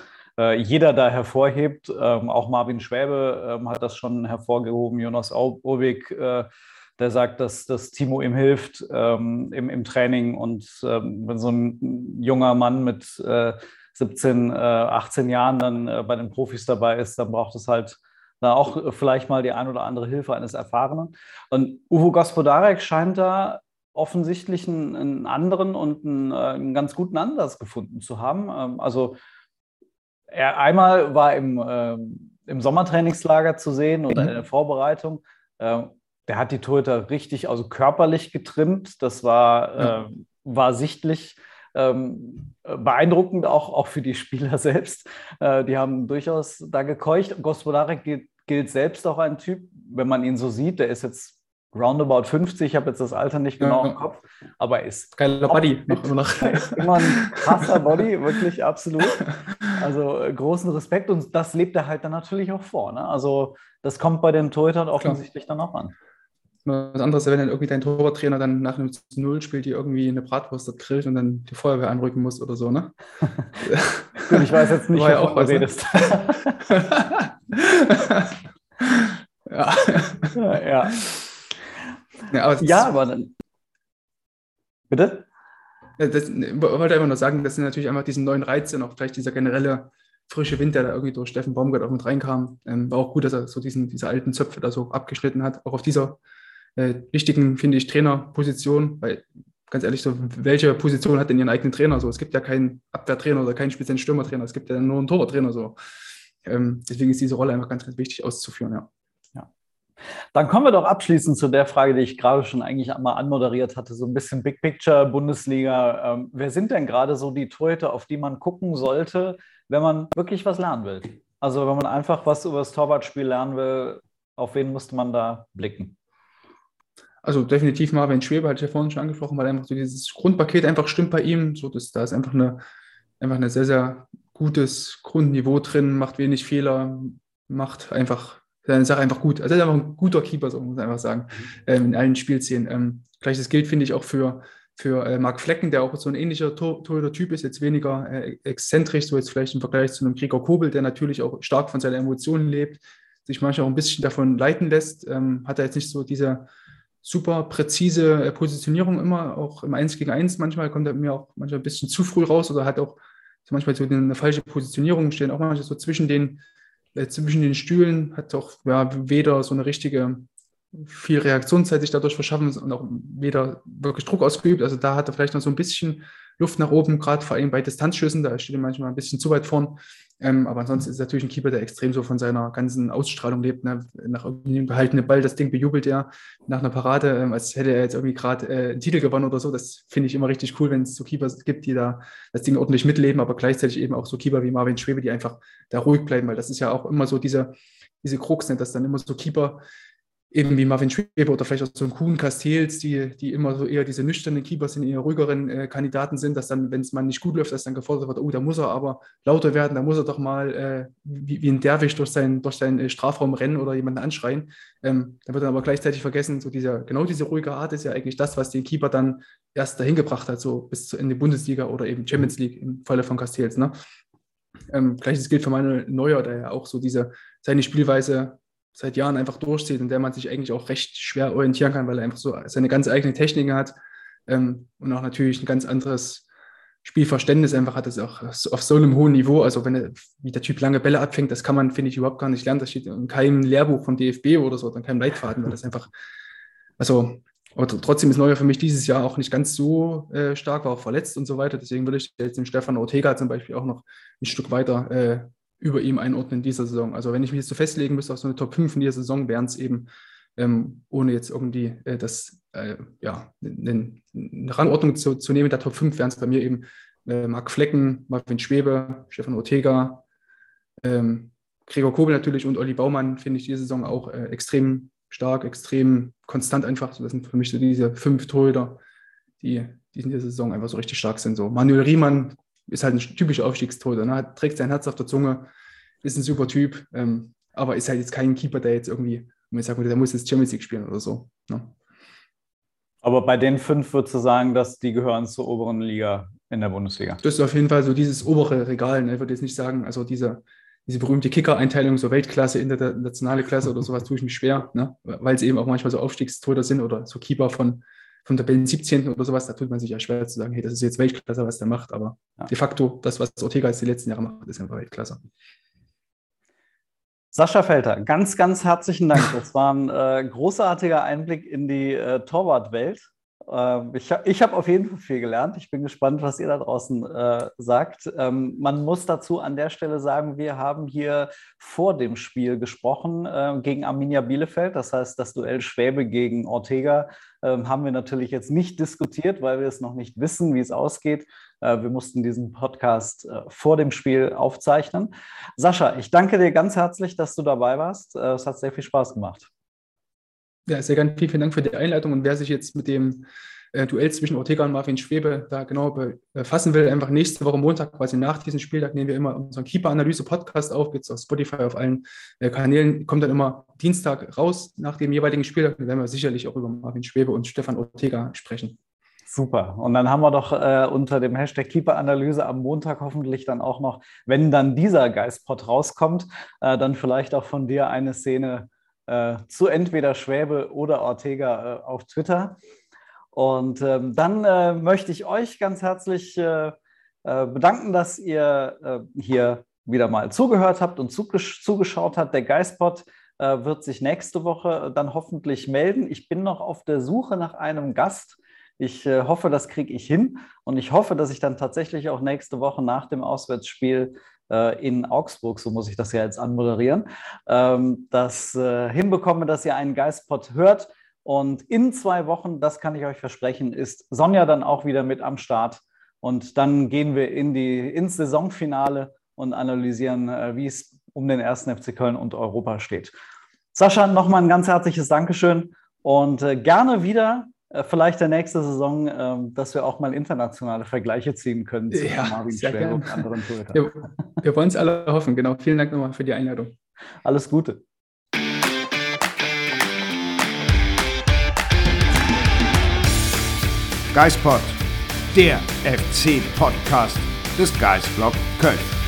jeder da hervorhebt. Ähm, auch Marvin Schwäbe ähm, hat das schon hervorgehoben. Jonas Obig, der sagt, dass, dass Timo ihm hilft ähm, im, im Training. Und wenn so ein junger Mann mit 17, 18 Jahren dann bei den Profis dabei ist, dann braucht es halt da auch vielleicht mal die ein oder andere Hilfe eines Erfahrenen. Und Uwe Gospodarek scheint da offensichtlich einen, einen anderen und einen, äh, einen, ganz guten Ansatz gefunden zu haben. Ähm, also er einmal war im, äh, im Sommertrainingslager zu sehen oder in der Vorbereitung. Äh, der hat die Torhüter richtig, also körperlich getrimmt. Das war, äh, war sichtlich. Ähm, beeindruckend auch, auch für die Spieler selbst. Äh, die haben durchaus da gekeucht. Gospodarek gilt, gilt selbst auch ein Typ, wenn man ihn so sieht, der ist jetzt roundabout 50, ich habe jetzt das Alter nicht genau ja, im Kopf, aber er ist geiler Body immer ein krasser Body, wirklich absolut. Also äh, großen Respekt und das lebt er halt dann natürlich auch vor. Ne? Also das kommt bei den Torhütern offensichtlich Klar. dann auch an. Was anderes, wenn dann irgendwie dein Torwarttrainer dann nach einem Null spielt, die irgendwie eine Bratwurst grillt und dann die Feuerwehr anrücken muss oder so, ne? Gut, ich weiß jetzt nicht, was du ne? redest. ja. ja. Ja, aber, ja, aber dann. Bitte? Das, ich wollte einfach nur sagen, dass natürlich einfach diesen neuen Reiz und auch vielleicht dieser generelle frische Wind, der da irgendwie durch Steffen Baumgart auch mit reinkam, ähm, war auch gut, dass er so diesen, diese alten Zöpfe da so abgeschnitten hat. Auch auf dieser äh, wichtigen, finde ich, Trainerposition, weil ganz ehrlich, so, welche Position hat denn ihren eigenen Trainer? So, es gibt ja keinen Abwehrtrainer oder keinen speziellen Stürmertrainer, es gibt ja nur einen Torwarttrainer. So. Ähm, deswegen ist diese Rolle einfach ganz, ganz wichtig auszuführen, ja. Dann kommen wir doch abschließend zu der Frage, die ich gerade schon eigentlich einmal anmoderiert hatte, so ein bisschen Big Picture Bundesliga. Ähm, wer sind denn gerade so die Torhüter, auf die man gucken sollte, wenn man wirklich was lernen will? Also wenn man einfach was über das Torwartspiel lernen will, auf wen musste man da blicken? Also definitiv Marvin Schwebe, hatte ich ja vorhin schon angesprochen, weil einfach so dieses Grundpaket einfach stimmt bei ihm. So, das, da ist einfach eine, einfach ein sehr, sehr gutes Grundniveau drin, macht wenig Fehler, macht einfach seine Sache einfach gut. Also er ist einfach ein guter Keeper, so muss man einfach sagen, ähm, in allen Spielszenen. Ähm, Gleiches gilt, finde ich, auch für, für äh, Marc Flecken, der auch so ein ähnlicher Torhüter-Typ ist, jetzt weniger äh, exzentrisch, so jetzt vielleicht im Vergleich zu einem Gregor Kobel, der natürlich auch stark von seinen Emotionen lebt, sich manchmal auch ein bisschen davon leiten lässt. Ähm, hat er jetzt nicht so diese super präzise äh, Positionierung immer, auch im 1 gegen 1 manchmal kommt er mir auch manchmal ein bisschen zu früh raus oder hat auch manchmal so eine falsche Positionierung, stehen auch manchmal so zwischen den äh, zwischen den Stühlen, hat auch ja, weder so eine richtige viel Reaktionszeit sich dadurch verschaffen und auch weder wirklich Druck ausgeübt. Also da hat er vielleicht noch so ein bisschen Luft nach oben, gerade vor allem bei Distanzschüssen, da steht er manchmal ein bisschen zu weit vorn. Ähm, aber ansonsten ist es natürlich ein Keeper, der extrem so von seiner ganzen Ausstrahlung lebt. Ne? Nach irgendeinem behaltenen Ball, das Ding bejubelt er nach einer Parade, ähm, als hätte er jetzt irgendwie gerade äh, einen Titel gewonnen oder so. Das finde ich immer richtig cool, wenn es so Keeper gibt, die da das Ding ordentlich mitleben, aber gleichzeitig eben auch so Keeper wie Marvin Schwebe, die einfach da ruhig bleiben, weil das ist ja auch immer so diese, diese Krux, ne? dass dann immer so Keeper eben wie Marvin Schwebe oder vielleicht auch so ein Kuhn Castells, die, die immer so eher diese nüchternen Keeper sind, eher ruhigeren äh, Kandidaten sind, dass dann, wenn es mal nicht gut läuft, dass dann gefordert wird, oh, da muss er aber lauter werden, da muss er doch mal äh, wie, wie ein Derwisch durch, sein, durch seinen äh, Strafraum rennen oder jemanden anschreien. Ähm, da wird dann aber gleichzeitig vergessen, so dieser, genau diese ruhige Art ist ja eigentlich das, was den Keeper dann erst dahin gebracht hat, so bis zu Ende Bundesliga oder eben Champions League im Falle von Castells. Ne? Ähm, Gleiches gilt für Manuel Neuer, der ja auch so diese, seine Spielweise seit Jahren einfach durchzieht und der man sich eigentlich auch recht schwer orientieren kann, weil er einfach so seine ganz eigene Techniken hat ähm, und auch natürlich ein ganz anderes Spielverständnis einfach hat, das auch auf so einem hohen Niveau. Also wenn er, wie der Typ lange Bälle abfängt, das kann man, finde ich, überhaupt gar nicht lernen. Das steht in keinem Lehrbuch vom DFB oder so, in keinem Leitfaden, weil das einfach, also aber trotzdem ist Neuer für mich dieses Jahr auch nicht ganz so äh, stark, war auch verletzt und so weiter. Deswegen würde ich jetzt den Stefan Ortega zum Beispiel auch noch ein Stück weiter äh, über ihm einordnen in dieser Saison. Also wenn ich mich jetzt so festlegen müsste auf so eine Top 5 in dieser Saison, wären es eben, ähm, ohne jetzt irgendwie äh, das, äh, ja, eine, eine Rangordnung zu, zu, nehmen, der Top 5 wären es bei mir eben äh, Marc Flecken, Marvin Schwebe, Stefan Ortega, ähm, Gregor Kobel natürlich und Olli Baumann finde ich diese Saison auch äh, extrem stark, extrem konstant einfach. das sind für mich so diese fünf Torhüter, die, die in dieser Saison einfach so richtig stark sind. So Manuel Riemann ist halt ein typischer Aufstiegstorhüter. Ne? Trägt sein Herz auf der Zunge, ist ein super Typ, ähm, aber ist halt jetzt kein Keeper, der jetzt irgendwie, wenn sagen würde, der muss jetzt Champions League spielen oder so. Ne? Aber bei den fünf würdest du sagen, dass die gehören zur oberen Liga in der Bundesliga? Das ist auf jeden Fall so dieses obere Regal. Ne? Ich würde jetzt nicht sagen, also diese, diese berühmte Kicker-Einteilung, so Weltklasse, internationale Klasse oder sowas, tue ich mich schwer, ne? weil sie eben auch manchmal so Aufstiegstoter sind oder so Keeper von, von Tabellen 17. oder sowas. Da tut man sich ja schwer zu sagen, hey, das ist jetzt Weltklasse, was der macht. Aber ja. de facto, das, was Ortega jetzt die letzten Jahre macht, ist einfach Weltklasse. Sascha Felter, ganz, ganz herzlichen Dank. Das war ein äh, großartiger Einblick in die äh, Torwartwelt. Ähm, ich habe ich hab auf jeden Fall viel gelernt. Ich bin gespannt, was ihr da draußen äh, sagt. Ähm, man muss dazu an der Stelle sagen, wir haben hier vor dem Spiel gesprochen äh, gegen Arminia Bielefeld. Das heißt, das Duell Schwäbe gegen Ortega äh, haben wir natürlich jetzt nicht diskutiert, weil wir es noch nicht wissen, wie es ausgeht. Äh, wir mussten diesen Podcast äh, vor dem Spiel aufzeichnen. Sascha, ich danke dir ganz herzlich, dass du dabei warst. Äh, es hat sehr viel Spaß gemacht. Ja, sehr gerne. Vielen, vielen Dank für die Einleitung. Und wer sich jetzt mit dem Duell zwischen Ortega und Marvin Schwebe da genau befassen will, einfach nächste Woche Montag, quasi nach diesem Spieltag, nehmen wir immer unseren Keeper-Analyse-Podcast auf, gibt es auf Spotify, auf allen Kanälen, kommt dann immer Dienstag raus nach dem jeweiligen Spieltag. Da werden wir sicherlich auch über Marvin Schwebe und Stefan Ortega sprechen. Super. Und dann haben wir doch äh, unter dem Hashtag Keeper-Analyse am Montag hoffentlich dann auch noch, wenn dann dieser Geistpot rauskommt, äh, dann vielleicht auch von dir eine Szene äh, zu entweder Schwäbe oder Ortega äh, auf Twitter. Und ähm, dann äh, möchte ich euch ganz herzlich äh, bedanken, dass ihr hier wieder mal zugehört habt und zugesch zugeschaut habt. Der Geistpot wird sich nächste Woche dann hoffentlich melden. Ich bin noch auf der Suche nach einem Gast ich äh, hoffe, das kriege ich hin und ich hoffe, dass ich dann tatsächlich auch nächste Woche nach dem Auswärtsspiel äh, in Augsburg, so muss ich das ja jetzt anmoderieren, ähm, das äh, hinbekomme, dass ihr einen Geistpot hört. Und in zwei Wochen, das kann ich euch versprechen, ist Sonja dann auch wieder mit am Start. Und dann gehen wir in die, ins Saisonfinale und analysieren, äh, wie es um den ersten FC Köln und Europa steht. Sascha, nochmal ein ganz herzliches Dankeschön und äh, gerne wieder äh, vielleicht der nächste Saison, ähm, dass wir auch mal internationale Vergleiche ziehen können zu ja, Marvin Schwäbe und anderen Torhütern. Wir, wir wollen es alle hoffen. Genau. Vielen Dank nochmal für die Einladung. Alles Gute. Geispod, der FC-Podcast des Geistblog Köln.